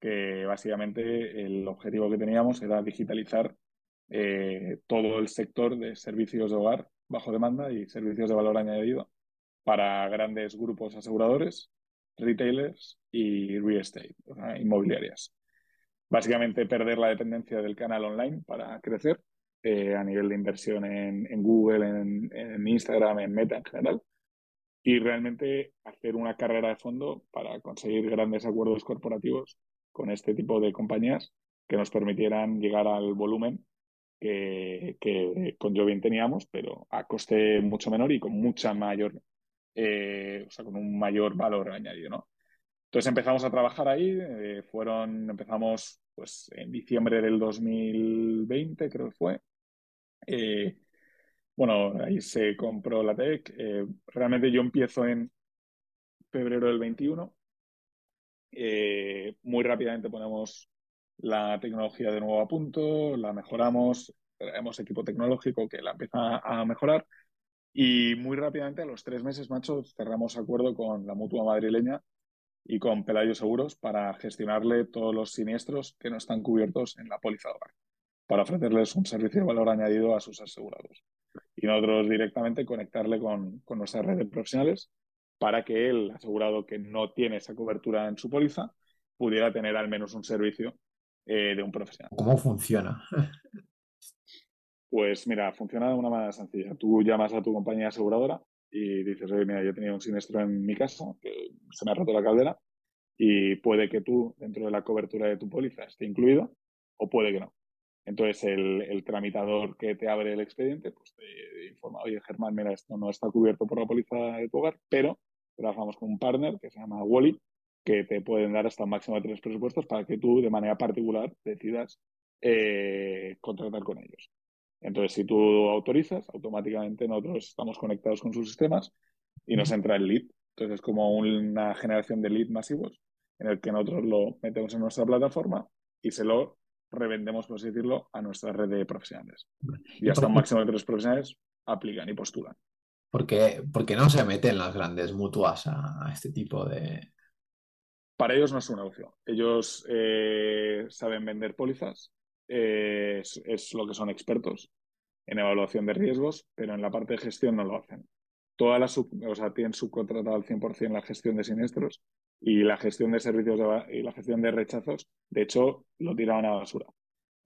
que básicamente el objetivo que teníamos era digitalizar eh, todo el sector de servicios de hogar bajo demanda y servicios de valor añadido para grandes grupos aseguradores, retailers y real estate, inmobiliarias. Básicamente perder la dependencia del canal online para crecer eh, a nivel de inversión en, Google, en Instagram, en Meta en general y realmente hacer una carrera de fondo para conseguir grandes acuerdos corporativos con este tipo de compañías que nos permitieran llegar al volumen que, que con Jovien teníamos, pero a coste mucho menor y con mucha mayor, eh, o sea, con un mayor valor añadido, ¿no? Entonces empezamos a trabajar ahí, eh, fueron, empezamos pues en diciembre del 2020, creo que fue. Eh, bueno, ahí se compró la TEC. Eh, realmente yo empiezo en febrero del 21. Eh, muy rápidamente ponemos la tecnología de nuevo a punto, la mejoramos, tenemos equipo tecnológico que la empieza a mejorar y muy rápidamente, a los tres meses, macho, cerramos acuerdo con la mutua madrileña y con Pelayo Seguros para gestionarle todos los siniestros que no están cubiertos en la póliza de hogar, para ofrecerles un servicio de valor añadido a sus asegurados y nosotros directamente conectarle con, con nuestra red de profesionales para que el asegurado que no tiene esa cobertura en su póliza pudiera tener al menos un servicio eh, de un profesional. ¿Cómo funciona? Pues mira, funciona de una manera sencilla. Tú llamas a tu compañía aseguradora y dices, oye, mira, yo tenía un siniestro en mi casa, que se me ha roto la caldera, y puede que tú, dentro de la cobertura de tu póliza, esté incluido, o puede que no. Entonces el, tramitador que te abre el expediente pues te informa, oye Germán, mira, esto no está cubierto por la póliza de tu hogar, pero trabajamos con un partner que se llama Wally, que te pueden dar hasta un máximo de tres presupuestos para que tú de manera particular decidas eh, contratar con ellos. Entonces, si tú autorizas, automáticamente nosotros estamos conectados con sus sistemas y nos entra el lead. Entonces, es como una generación de lead masivos en el que nosotros lo metemos en nuestra plataforma y se lo revendemos, por así decirlo, a nuestra red de profesionales. Y hasta un máximo de tres profesionales aplican y postulan. ¿Por qué, no se meten las grandes mutuas a, este tipo de...? Para ellos no es un negocio. Ellos eh, saben vender pólizas, eh, es, lo que son expertos en evaluación de riesgos, pero en la parte de gestión no lo hacen. Todas las o sea, tienen subcontratado al 100% la gestión de siniestros y la gestión de servicios y la gestión de rechazos, de hecho, lo tiraban a la basura.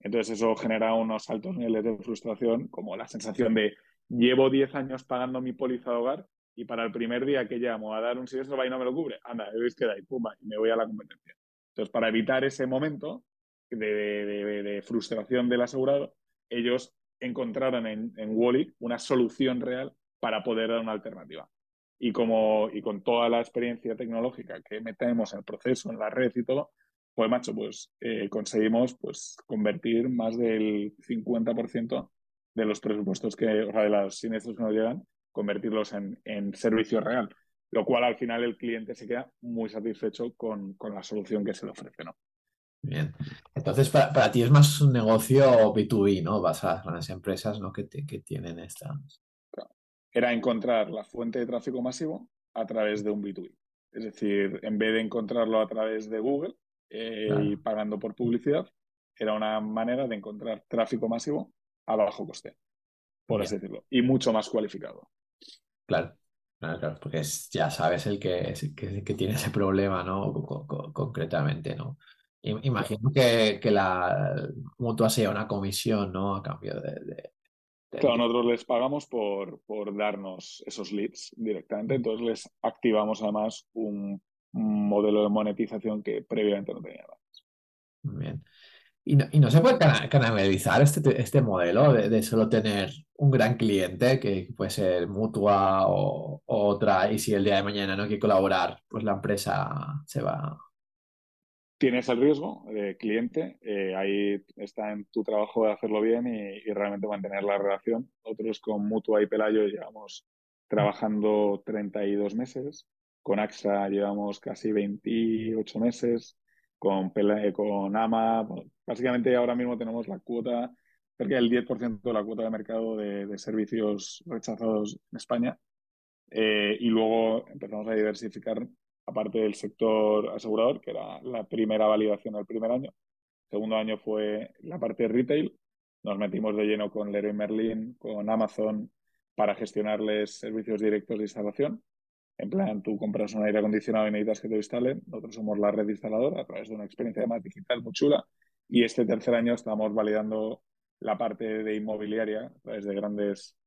Entonces eso genera unos altos niveles de frustración, como la sensación de llevo 10 años pagando mi póliza de hogar y para el primer día que llamo a dar un siniestro va y no me lo cubre. Anda, veis que da y pumba, y me voy a la competencia. Entonces, para evitar ese momento de, frustración del asegurado, ellos encontraron en, en Wally una solución real para poder dar una alternativa y, como, y con toda la experiencia tecnológica que metemos en el proceso, en la red y todo, pues macho, pues eh, conseguimos pues convertir más del 50% de los presupuestos que, o sea, de los siniestros que nos llegan, convertirlos en, en servicio real. lo cual al final el cliente se queda muy satisfecho con, la solución que se le ofrece, ¿no? Bien. Entonces, para, ti es más un negocio B2B, ¿no? Vas a las empresas ¿no? que, que tienen esta. Era encontrar la fuente de tráfico masivo a través de un B2B. Es decir, en vez de encontrarlo a través de Google eh, y pagando por publicidad, era una manera de encontrar tráfico masivo a bajo coste, por así decirlo, y mucho más cualificado. Claro. Claro, porque ya sabes el que, que, tiene ese problema, ¿no? concretamente, ¿no? Imagino que, que, la mutua sea una comisión, ¿no? A cambio de, Claro, nosotros les pagamos por, por darnos esos leads directamente, entonces les activamos además un, modelo de monetización que previamente no tenían. Bien. ¿Y no, y no se puede canalizar este, este modelo de, solo tener un gran cliente, que puede ser mutua o, otra, y si el día de mañana no hay que colaborar, pues la empresa se va. Tienes el riesgo de cliente, eh, ahí está en tu trabajo de hacerlo bien y, realmente mantener la relación. Otros con Mutua y Pelayo llevamos trabajando 32 meses, con AXA llevamos casi 28 meses, con, con AMA. básicamente ahora mismo tenemos la cuota, cerca del 10% de la cuota de mercado de, servicios rechazados en España. Eh, y luego empezamos a diversificar, aparte del sector asegurador, que era la primera validación del primer año. El segundo año fue la parte retail. Nos metimos de lleno con Leroy Merlin, con Amazon, para gestionarles servicios directos de instalación. En plan, tú compras un aire acondicionado y necesitas que te instalen. Nosotros somos la red instaladora a través de una experiencia más digital muy chula. Y este tercer año estamos validando la parte de inmobiliaria a través de grandes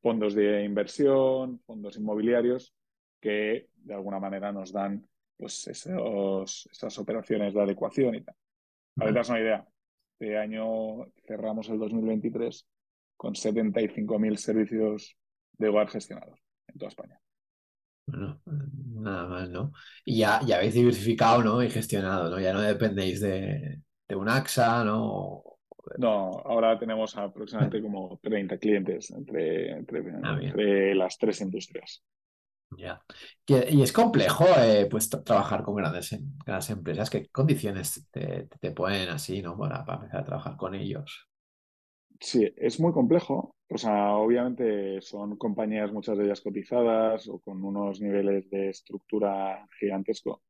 fondos de inversión, fondos inmobiliarios, que de alguna manera nos dan pues esos, esas operaciones de adecuación y tal. Para que te das una idea, este año cerramos el 2023 con 75.000 servicios de hogar gestionados en toda España. Bueno, nada más, ¿no? Y ya, ya habéis diversificado, ¿no? Y gestionado, ¿no? Ya no dependéis de, un AXA, ¿no? No, ahora tenemos aproximadamente como 30 clientes entre, entre, ah, las tres industrias. Ya. Y, es complejo eh, pues trabajar con grandes, grandes empresas. ¿Qué condiciones te, te ponen así, ¿no? Para, para empezar a trabajar con ellos. Sí, es muy complejo. O sea, obviamente son compañías, muchas de ellas cotizadas o con unos niveles de estructura gigantesco.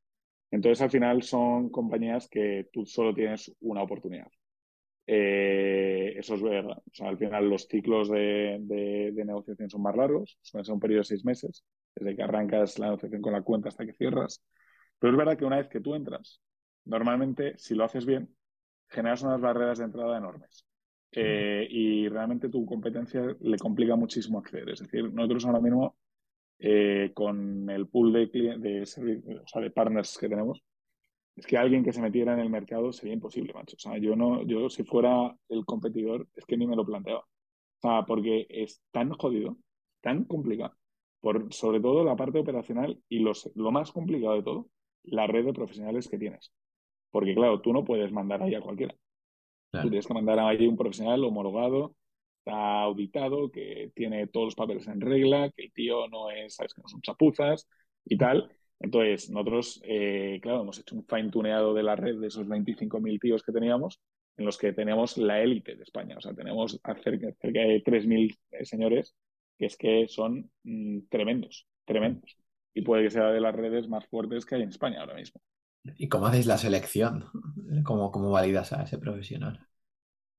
Entonces, al final son compañías que tú solo tienes una oportunidad. Eh, eso es verdad. O sea, al final los ciclos de, negociación son más largos, son un periodo de seis meses, desde que arrancas la negociación con la cuenta hasta que cierras. Pero es verdad que una vez que tú entras, normalmente, si lo haces bien, generas unas barreras de entrada enormes. Eh, y realmente tu competencia le complica muchísimo acceder. Es decir, nosotros ahora mismo, eh, con el pool de, de, o sea, de partners que tenemos, es que alguien que se metiera en el mercado sería imposible, macho. O sea, yo no, yo si fuera el competidor, es que ni me lo planteaba. O sea, porque es tan jodido, tan complicado, por sobre todo la parte operacional y los, lo más complicado de todo, la red de profesionales que tienes. Porque claro, tú no puedes mandar ahí a cualquiera. Tienes que mandar ahí un profesional homologado, está auditado, que tiene todos los papeles en regla, que el tío no es, sabes que no son chapuzas y tal. Entonces, nosotros, eh, claro, hemos hecho un fine tuneado de la red de esos 25.000 tíos que teníamos, en los que tenemos la élite de España. O sea, tenemos cerca, cerca de 3.000 eh, señores que es que son mm, tremendos, tremendos. Y puede que sea de las redes más fuertes que hay en España ahora mismo. ¿Y cómo hacéis la selección? ¿Cómo, cómo validas a ese profesional?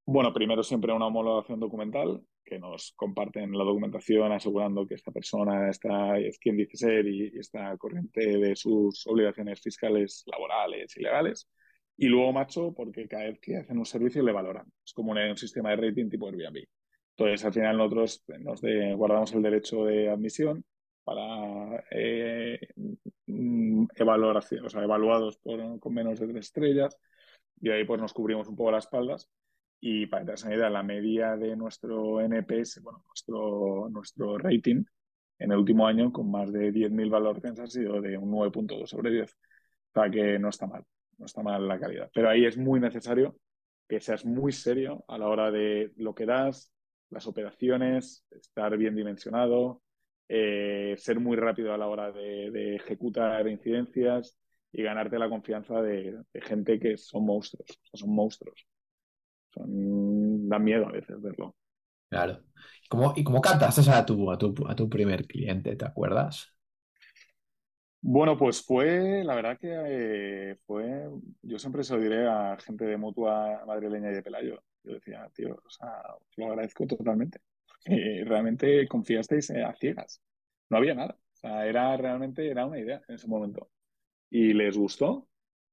Bueno, primero siempre una homologación documental, que nos comparten la documentación asegurando que esta persona está, es quien dice ser y, está corriente de sus obligaciones fiscales, laborales y legales. Y luego, macho, porque cada vez que hacen un servicio le valoran. Es como un, sistema de rating tipo Airbnb. Entonces, al final nosotros nos guardamos el derecho de admisión para eh, mm, o sea, evaluados por, con menos de tres estrellas y ahí pues nos cubrimos un poco las espaldas y para que te una idea, la media de nuestro NPS, bueno, nuestro, nuestro rating en el último año con más de 10.000 valores ha sido de un 9.2 sobre 10. O sea que no está mal, no está mal la calidad. Pero ahí es muy necesario que seas muy serio a la hora de lo que das, las operaciones, estar bien dimensionado, eh, ser muy rápido a la hora de, ejecutar incidencias y ganarte la confianza de, gente que son monstruos, son monstruos. Son, da miedo a veces verlo. Claro. ¿Cómo, ¿Y cómo cantaste a tu, a, tu, a tu primer cliente, te acuerdas? Bueno, pues fue, la verdad que eh, fue, yo siempre se lo diré a gente de mutua madrileña y de Pelayo. Yo decía, tío, o sea, lo agradezco totalmente. realmente confiasteis a ciegas. No había nada. O sea, era realmente, era una idea en ese momento. Y les gustó,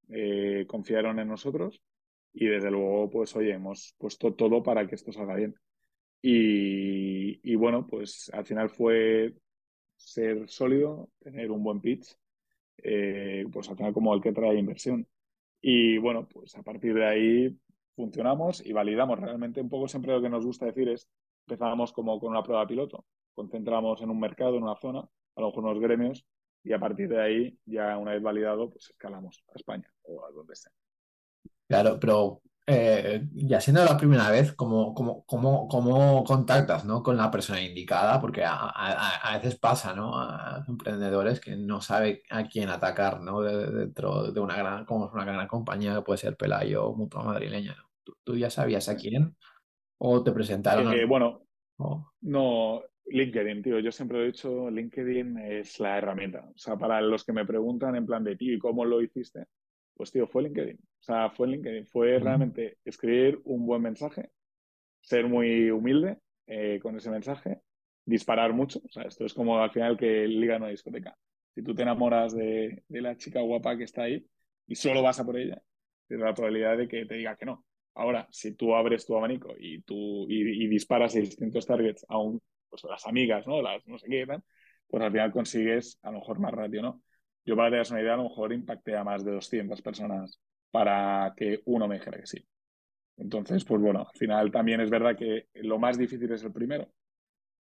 eh, confiaron en nosotros y desde luego, pues oye, hemos puesto todo para que esto salga bien. Y, y bueno, pues al final fue ser sólido, tener un buen pitch eh, pues al final como el que trae inversión. Y bueno, pues a partir de ahí funcionamos y validamos. Realmente un poco siempre lo que nos gusta decir es, empezamos como con una prueba piloto, concentramos en un mercado, en una zona, a lo mejor unos gremios, y a partir de ahí, ya una vez validado, pues escalamos a España o a donde sea. Claro, pero eh, ya siendo la primera vez, ¿cómo, cómo, cómo, contactas ¿no? con la persona indicada? Porque a, veces pasa, ¿no? A emprendedores que no saben a quién atacar, ¿no? dentro de una gran, como es una gran compañía que puede ser Pelayo o Mutua Madrileña. ¿Tú, ya sabías a quién? ¿O te presentaron? Eh, bueno, no, LinkedIn, tío. Yo siempre he dicho, LinkedIn es la herramienta. O sea, para los que me preguntan en plan de, ti, ¿y cómo lo hiciste? Pues tío, fue LinkedIn. O sea, fue LinkedIn. Fue realmente escribir un buen mensaje, ser muy humilde eh, con ese mensaje, disparar mucho. O sea, esto es como al final que liga una discoteca. Si tú te enamoras de, la chica guapa que está ahí y solo vas a por ella, tienes la probabilidad de que te diga que no. Ahora, si tú abres tu abanico y tú y, disparas distintos targets a pues las amigas, ¿no? Las no sé qué, pues al final consigues a lo mejor más ratio, ¿no? Yo para que te das una idea, a lo mejor impacté a más de 200 personas para que uno me dijera que sí. Entonces, pues bueno, al final también es verdad que lo más difícil es el primero.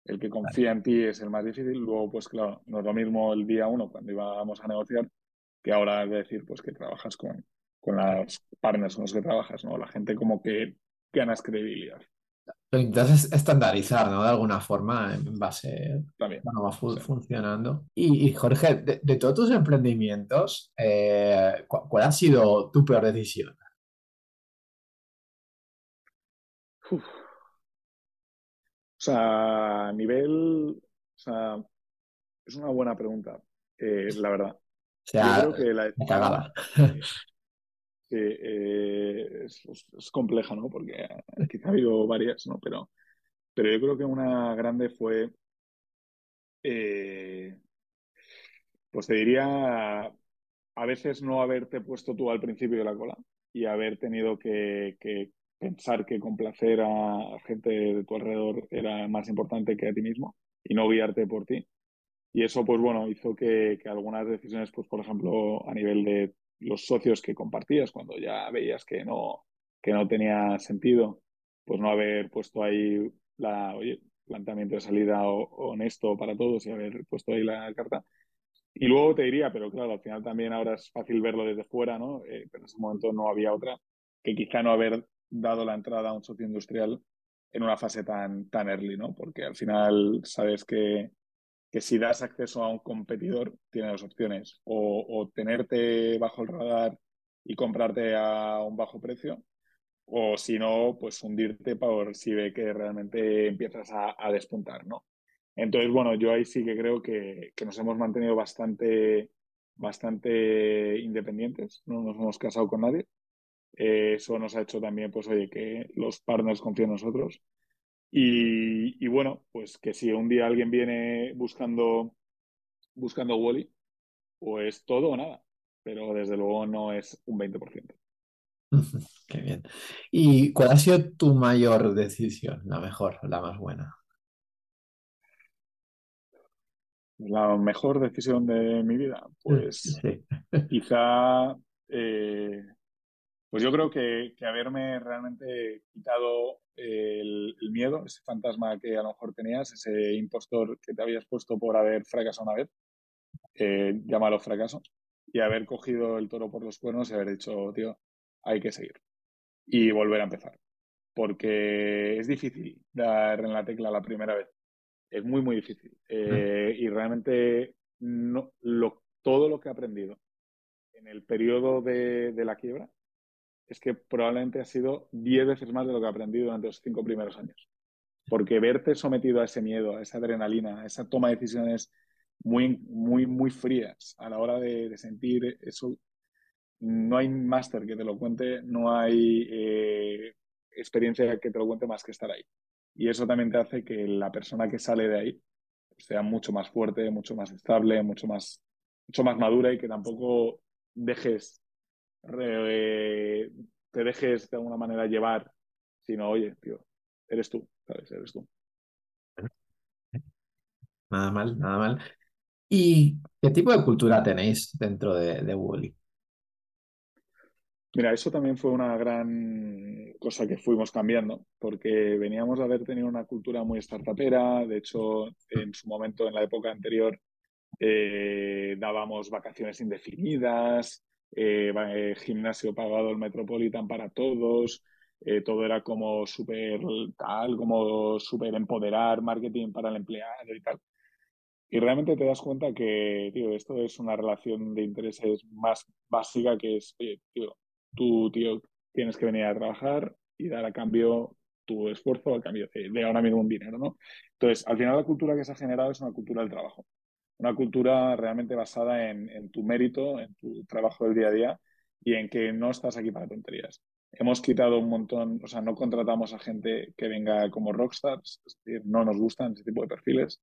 El que confía en ti es el más difícil. Luego, pues claro, no es lo mismo el día uno cuando íbamos a negociar que ahora es decir, pues que trabajas con, con las partners con los que trabajas, ¿no? La gente como que ganas credibilidad. Lo intentas estandarizar, ¿no? De alguna forma, en base También, bueno, va funcionando. Y, Jorge, de, todos tus emprendimientos, eh, ¿cuál, ha sido tu peor decisión? O sea, a nivel. O sea, es una buena pregunta, eh, la verdad. O sea, Yo creo que la cagada. eh, es, compleja, ¿no? Porque quizá ha habido varias, ¿no? Pero, pero yo creo que una grande fue, eh, pues te diría, a veces no haberte puesto tú al principio de la cola y haber tenido que, pensar que complacer a gente de tu alrededor era más importante que a ti mismo y no guiarte por ti. Y eso, pues bueno, hizo que, que, algunas decisiones, pues por ejemplo, a nivel de los socios que compartías cuando ya veías que no, que no tenía sentido, pues no haber puesto ahí la, oye, planteamiento de salida honesto para todos y haber puesto ahí la carta. Y luego te diría, pero claro, al final también ahora es fácil verlo desde fuera, ¿no? Eh, pero en ese momento no había otra, que quizá no haber dado la entrada a un socio industrial en una fase tan, tan early, ¿no? Porque al final sabes que, que si das acceso a un competidor, tiene dos opciones. O, tenerte bajo el radar y comprarte a un bajo precio, o si no, pues hundirte por si ve que realmente empiezas a, despuntar, ¿no? Entonces, bueno, yo ahí sí que creo que, nos hemos mantenido bastante, bastante independientes, no nos hemos casado con nadie. Eh, eso nos ha hecho también, pues, oye, que los partners confíen en nosotros y, bueno, pues que si un día alguien viene buscando, buscando Wally, pues todo o nada, pero desde luego no es un 20%. Qué bien. ¿Y cuál ha sido tu mayor decisión, la mejor, la más buena? La mejor decisión de mi vida, pues quizá eh, pues yo creo que, haberme realmente quitado el, miedo, ese fantasma que a lo mejor tenías, ese impostor que te habías puesto por haber fracasado una vez, eh, llámalo fracaso, y haber cogido el toro por los cuernos y haber dicho, tío, hay que seguir y volver a empezar. Porque es difícil dar en la tecla la primera vez. es muy, muy difícil. Eh, y realmente no, lo, todo lo que he aprendido en el periodo de, de la quiebra es que probablemente ha sido diez veces más de lo que he aprendido durante los cinco primeros años. Porque verte sometido a ese miedo, a esa adrenalina, a esa toma de decisiones muy, muy, muy frías a la hora de, de sentir eso, no hay máster que te lo cuente, no hay eh, experiencia que te lo cuente más que estar ahí. Y eso también te hace que la persona que sale de ahí sea mucho más fuerte, mucho más estable, mucho más, mucho más madura y que tampoco dejes, te dejes de alguna manera llevar, sino, oye, tío, eres tú, ¿sabes? Eres tú. Nada mal, nada mal. ¿Y qué tipo de cultura tenéis dentro de, de Wally? Mira, eso también fue una gran cosa que fuimos cambiando, porque veníamos de haber tenido una cultura muy startupera. De hecho, en su momento, en la época anterior, eh, dábamos vacaciones indefinidas, eh, eh, gimnasio pagado el Metropolitan para todos, todo era como súper tal, como súper empoderar, marketing para el empleado y tal. Y realmente te das cuenta que, tío, esto es una relación de intereses más básica que es, oye, tío, tú, tío, tienes que venir a trabajar y dar a cambio tu esfuerzo a cambio de, ahora mismo un dinero, ¿no? Entonces, al final la cultura que se ha generado es una cultura del trabajo, una cultura realmente basada en, tu mérito, en tu trabajo del día a día y en que no estás aquí para tonterías. Hemos quitado un montón, o sea, no contratamos a gente que venga como rockstars, es decir, no nos gustan ese tipo de perfiles.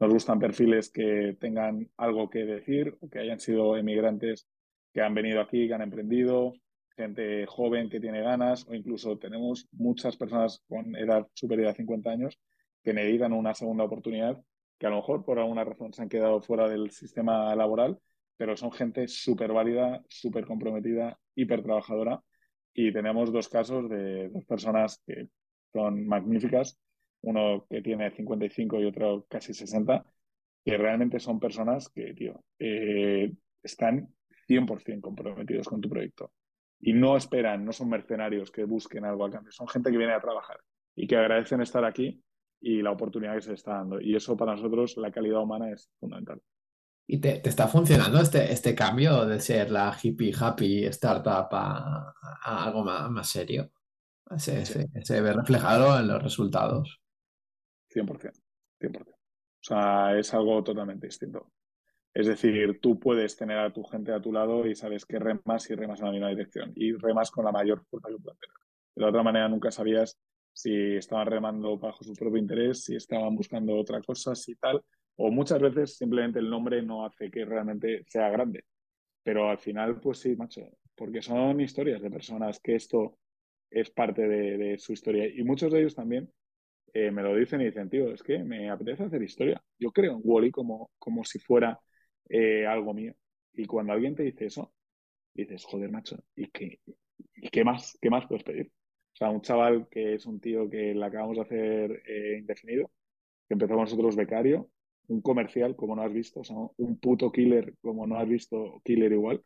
Nos gustan perfiles que tengan algo que decir que hayan sido emigrantes que han venido aquí, que han emprendido, gente joven que tiene ganas o incluso tenemos muchas personas con edad superior a 50 años que necesitan una segunda oportunidad que a lo mejor por alguna razón se han quedado fuera del sistema laboral, pero son gente súper válida, súper comprometida, hiper trabajadora y tenemos dos casos de dos personas que son magníficas, uno que tiene 55 y otro casi 60, que realmente son personas que, tío, eh, están 100% comprometidos con tu proyecto. Y no esperan, no son mercenarios que busquen algo a cambio, son gente que viene a trabajar y que agradecen estar aquí y la oportunidad que se está dando. Y eso para nosotros, la calidad humana es fundamental. ¿Y te, está funcionando este, este cambio de ser la hippie happy startup a, algo más, serio? Se, se, ve reflejado en los resultados. 100%, 100%. O sea, es algo totalmente distinto. Es decir, tú puedes tener a tu gente a tu lado y sabes que remas y remas en la misma dirección y remas con la mayor fuerza que puedas tener. De la otra manera nunca sabías si estaban remando bajo su propio interés, si estaban buscando otra cosa, si tal. O muchas veces simplemente el nombre no hace que realmente sea grande. Pero al final, pues sí, macho, porque son historias de personas que esto es parte de, su historia. Y muchos de ellos también eh, me lo dicen y dicen, tío, es que me apetece hacer historia. Yo creo en Wally como, como si fuera eh, algo mío. Y cuando alguien te dice eso, dices, joder, macho, ¿y qué, ¿y qué más? ¿Qué más puedes pedir? O sea, un chaval que es un tío que le acabamos de hacer eh, indefinido, que empezó nosotros becario, un comercial como no has visto, o sea, un puto killer como no has visto killer igual.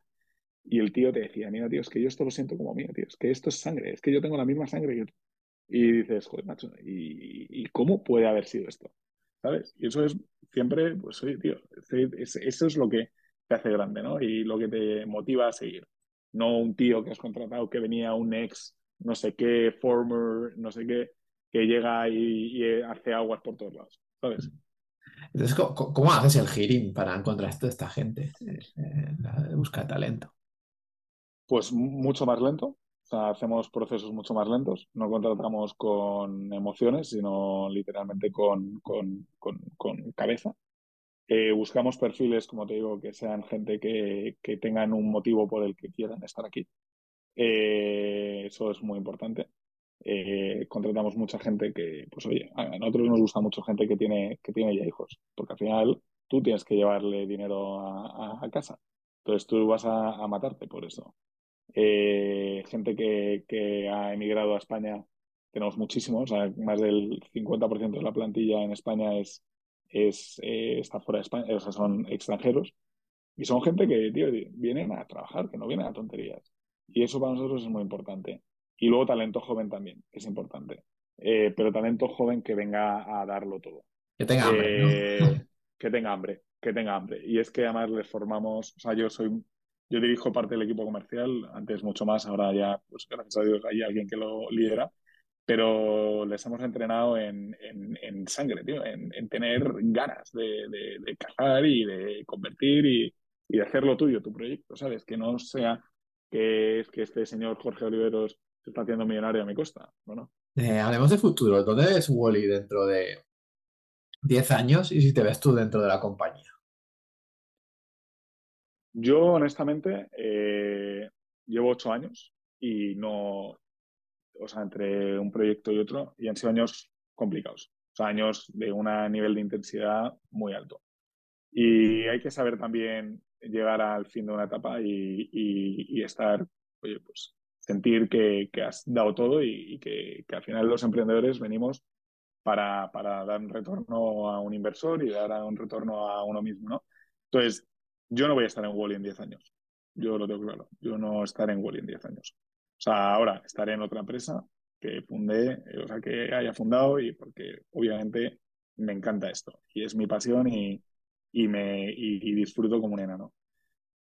Y el tío te decía, mira, tío, es que yo esto lo siento como mío, tío, es que esto es sangre, es que yo tengo la misma sangre que tú. Y dices, joder, macho, ¿y, ¿y cómo puede haber sido esto? ¿Sabes? Y eso es siempre, pues oye, tío, eso es lo que te hace grande, ¿no? Y lo que te motiva a seguir. No un tío que has contratado que venía un ex, no sé qué, former, no sé qué, que llega y, hace aguas por todos lados, ¿sabes? Entonces, ¿cómo, haces el hearing para encontrar a esta gente? Eh, busca talento. Pues mucho más lento. O sea, hacemos procesos mucho más lentos, no contratamos con emociones, sino literalmente con, con, con, cabeza. Eh, buscamos perfiles, como te digo, que sean gente que, que tengan un motivo por el que quieran estar aquí. Eh, eso es muy importante. Eh, contratamos mucha gente que, pues oye, a nosotros nos gusta mucho gente que tiene, que tiene ya hijos, porque al final tú tienes que llevarle dinero a, casa. Entonces tú vas a, matarte por eso. Eh, gente que, ha emigrado a España, tenemos muchísimos, más del 50% de la plantilla en España es, es eh, está fuera de España, o sea, son extranjeros. Y son gente que, tío, vienen a trabajar, que no vienen a tonterías. Y eso para nosotros es muy importante. Y luego talento joven también, que es importante. Eh, pero talento joven que venga a darlo todo. Que tenga hambre, ¿no? Eh, que tenga hambre, que tenga hambre. Y es que además les formamos, o sea, yo soy, yo dirijo parte del equipo comercial, antes mucho más, ahora ya, pues gracias a Dios hay alguien que lo lidera, pero les hemos entrenado en, en, sangre, tío, en, tener ganas de, de, cazar y de convertir y, y de hacer lo tuyo, tu proyecto, ¿sabes? Que no sea que es que este señor Jorge Oliveros se está haciendo millonario a mi costa, ¿no? Eh, hablemos de futuro. ¿Dónde ves Wally dentro de 10 años y si te ves tú dentro de la compañía? Yo, honestamente, eh, llevo 8 años y no, o sea, entre un proyecto y otro, y han sido años complicados, o sea, años de un nivel de intensidad muy alto. Y hay que saber también llegar al fin de una etapa y, estar, oye, pues sentir que, has dado todo y, que, al final los emprendedores venimos para, dar un retorno a un inversor y dar un retorno a uno mismo, ¿no? Entonces, yo no voy a estar en Wally en 10 años. Yo lo tengo claro. Yo no estaré en Wally en 10 años. O sea, ahora estaré en otra empresa que fundé, eh, o sea, que haya fundado y porque obviamente me encanta esto y es mi pasión y, y me y, disfruto como un enano.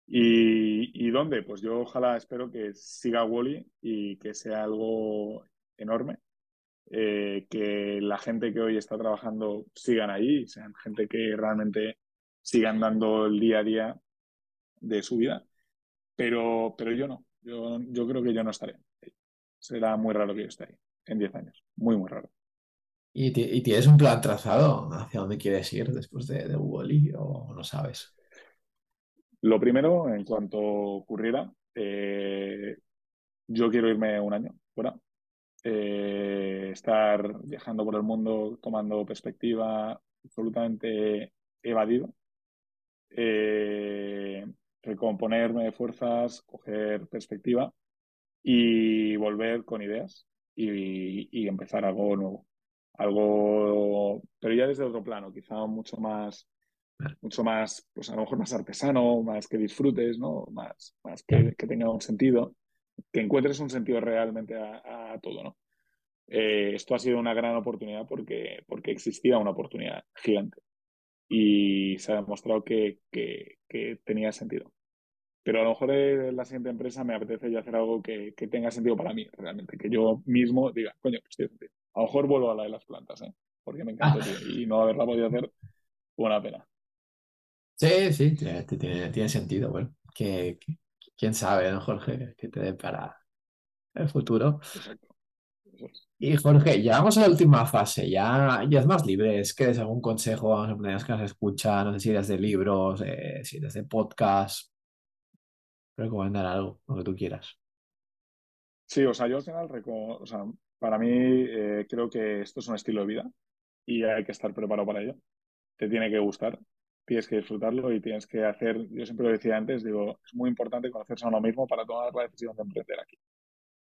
¿Y, ¿Y dónde? Pues yo ojalá espero que siga Wally y que sea algo enorme. Eh, que la gente que hoy está trabajando sigan ahí, sean gente que realmente sigan dando el día a día de su vida. Pero, pero yo no, yo, yo creo que yo no estaré. Será muy raro que yo esté ahí en 10 años, muy, muy raro. ¿Y, tienes un plan trazado hacia dónde quieres ir después de, de Wally o no sabes? Lo primero, en cuanto ocurriera, eh, yo quiero irme un año fuera, eh, estar viajando por el mundo, tomando perspectiva, absolutamente evadido, eh, recomponerme fuerzas, coger perspectiva y volver con ideas y empezar algo nuevo algo, pero ya desde otro plano, quizá mucho más, mucho más, pues a lo mejor más artesano, más que disfrutes, ¿no? Más, más que, tenga un sentido, que encuentres un sentido realmente a, todo, ¿no? Eh, esto ha sido una gran oportunidad porque, porque existía una oportunidad gigante y se ha demostrado que, que, tenía sentido. Pero a lo mejor en la siguiente empresa me apetece ya hacer algo que, tenga sentido para mí, realmente, que yo mismo diga, coño, pues tiene sentido. A lo mejor vuelvo a la de las plantas, ¿eh? porque me encanta, y no haberla podido hacer, buena pena. Sí, sí, tiene, sentido. Bueno, que, quién sabe, ¿no, Jorge? Que te dé para el futuro. Exacto. Y Jorge, ya vamos a la última fase, ya, ya es más libre. ¿Es que des algún consejo a emprendedores que nos escuchan? No sé si eres de libros, eh, si eres de podcast. Recomendar algo, lo que tú quieras. Sí, o sea, yo al final, o sea, para mí, eh, creo que esto es un estilo de vida y hay que estar preparado para ello. Te tiene que gustar, tienes que disfrutarlo y tienes que hacer, yo siempre lo decía antes, digo, es muy importante conocerse a uno mismo para tomar la decisión de emprender aquí.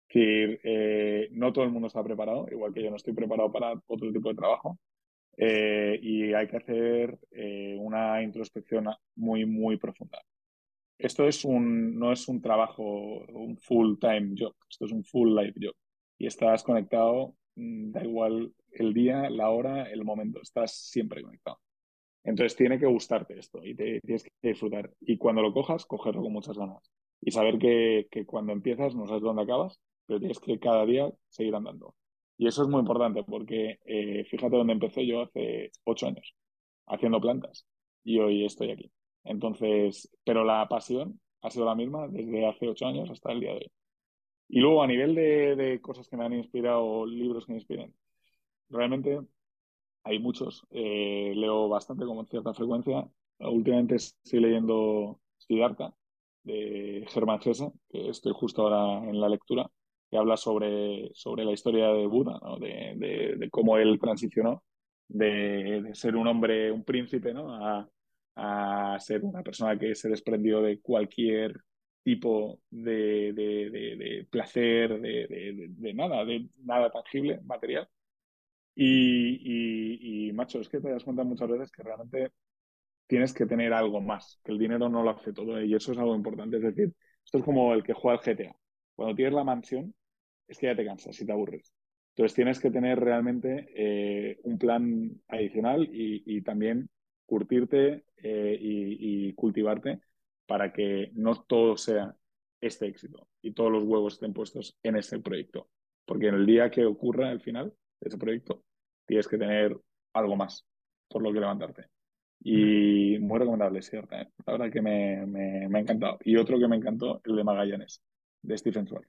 Que eh, no todo el mundo está preparado, igual que yo no estoy preparado para otro tipo de trabajo. Eh, y hay que hacer una introspección muy, muy profunda. Esto es un, no es un trabajo, un full-time job, esto es un full-life job y estás conectado, mm, da igual el día, la hora, el momento, estás siempre conectado. Entonces tiene que gustarte esto y te tienes que disfrutar. Y cuando lo cojas, cogerlo con muchas ganas. Y saber que, cuando empiezas no sabes dónde acabas, pero tienes que cada día seguir andando. Y eso es muy importante porque eh, fíjate dónde empecé yo hace ocho años, haciendo plantas. Y hoy estoy aquí. Entonces, pero la pasión ha sido la misma desde hace ocho años hasta el día de hoy. Y luego, a nivel de, cosas que me han inspirado, libros que me inspiren, realmente hay muchos. Eh, leo bastante con cierta frecuencia. Últimamente estoy leyendo Siddhartha de Germán Hesse, que estoy justo ahora en la lectura, que habla sobre, sobre la historia de Buda, de, cómo él transicionó de, ser un hombre, un príncipe, ¿no? a, a ser una persona que se desprendió de cualquier tipo de, de, placer, de, nada, de nada tangible, material. Y, macho, es que te das cuenta muchas veces que realmente tienes que tener algo más, que el dinero no lo hace todo y eso es algo importante. Es decir, esto es como el que juega al GTA. Cuando tienes la mansión, es que ya te cansas y te aburres. Entonces tienes que tener realmente eh, un plan adicional y, también curtirte eh, y, cultivarte para que no todo sea este éxito y todos los huevos estén puestos en ese proyecto. Porque en el día que ocurra el final de ese proyecto, tienes que tener algo más por lo que levantarte. Y muy recomendable, cierto. ¿eh? La verdad que me, me, ha encantado. Y otro que me encantó, el de Magallanes, de Stephen Zweig.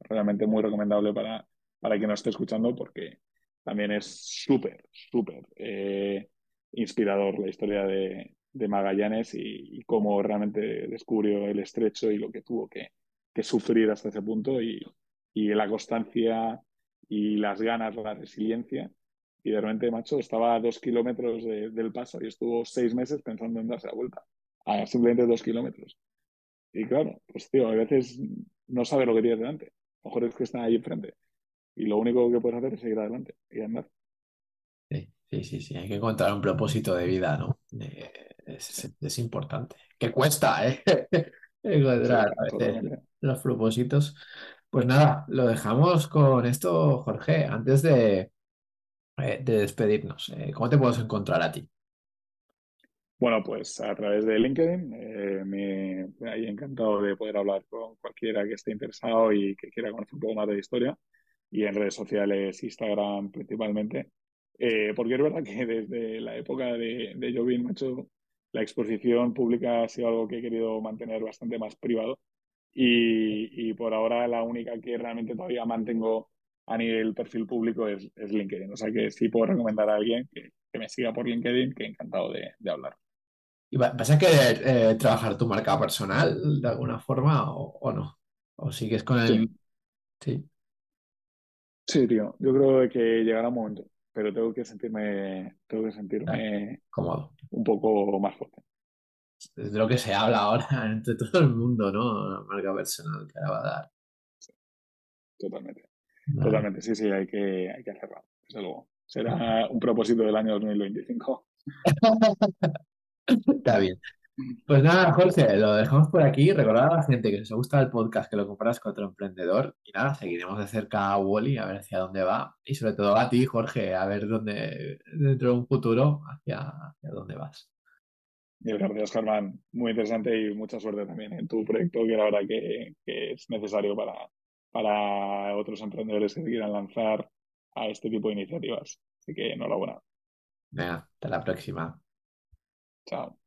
Realmente muy recomendable para, para quien nos esté escuchando porque también es súper, súper eh, inspirador la historia de, de Magallanes y, cómo realmente descubrió el estrecho y lo que tuvo que, sufrir hasta ese punto y, la constancia y las ganas, la resiliencia. Y de repente, macho, estaba a dos kilómetros del paso y estuvo seis meses pensando en darse la vuelta a simplemente dos kilómetros. Y claro, pues tío, a veces no sabe lo que tienes delante. Lo mejor es que está ahí enfrente. Y lo único que puedes hacer es seguir adelante y andar. Sí, sí, sí, sí. Hay que encontrar un propósito de vida, ¿no? Es, importante. Que cuesta, ¿eh? Encontrar los propósitos. Pues nada, lo dejamos con esto, Jorge. Antes de, eh, de despedirnos, eh, ¿cómo te puedes encontrar a ti? Bueno, pues a través de LinkedIn. Eh, me he encantado de poder hablar con cualquiera que esté interesado y que quiera conocer un poco más de la historia. Y en redes sociales, Instagram principalmente. porque es verdad que desde la época de, de Jovin, macho, la exposición pública ha sido algo que he querido mantener bastante más privado y, por ahora la única que realmente todavía mantengo a nivel perfil público es, LinkedIn. O sea que sí puedo recomendar a alguien que, me siga por LinkedIn, que encantado de, hablar. ¿Y vas a querer eh, trabajar tu marca personal de alguna forma o, no? ¿O sigues con el...? Sí. sí. tío. Yo creo que llegará un momento pero tengo que sentirme, tengo que sentirme cómodo. un poco más fuerte. Es de lo que se habla ahora entre todo el mundo, ¿no? La marca personal que va a dar. Totalmente. Totalmente, sí, sí, hay que, hay que hacerlo, desde luego. Será un propósito del año 2025. Está bien. Pues nada, Jorge, lo dejamos por aquí. Recordad a la gente que si os gusta el podcast, que lo compras con otro emprendedor. Y nada, seguiremos de cerca a Wally a ver hacia dónde va. Y sobre todo a ti, Jorge, a ver dónde, dentro de un futuro, hacia, hacia dónde vas. Gracias, Germán. Muy interesante y mucha suerte también en tu proyecto, que la verdad que, que es necesario para, para otros emprendedores que quieran lanzar a este tipo de iniciativas. Así que enhorabuena. Venga, hasta la próxima. Chao.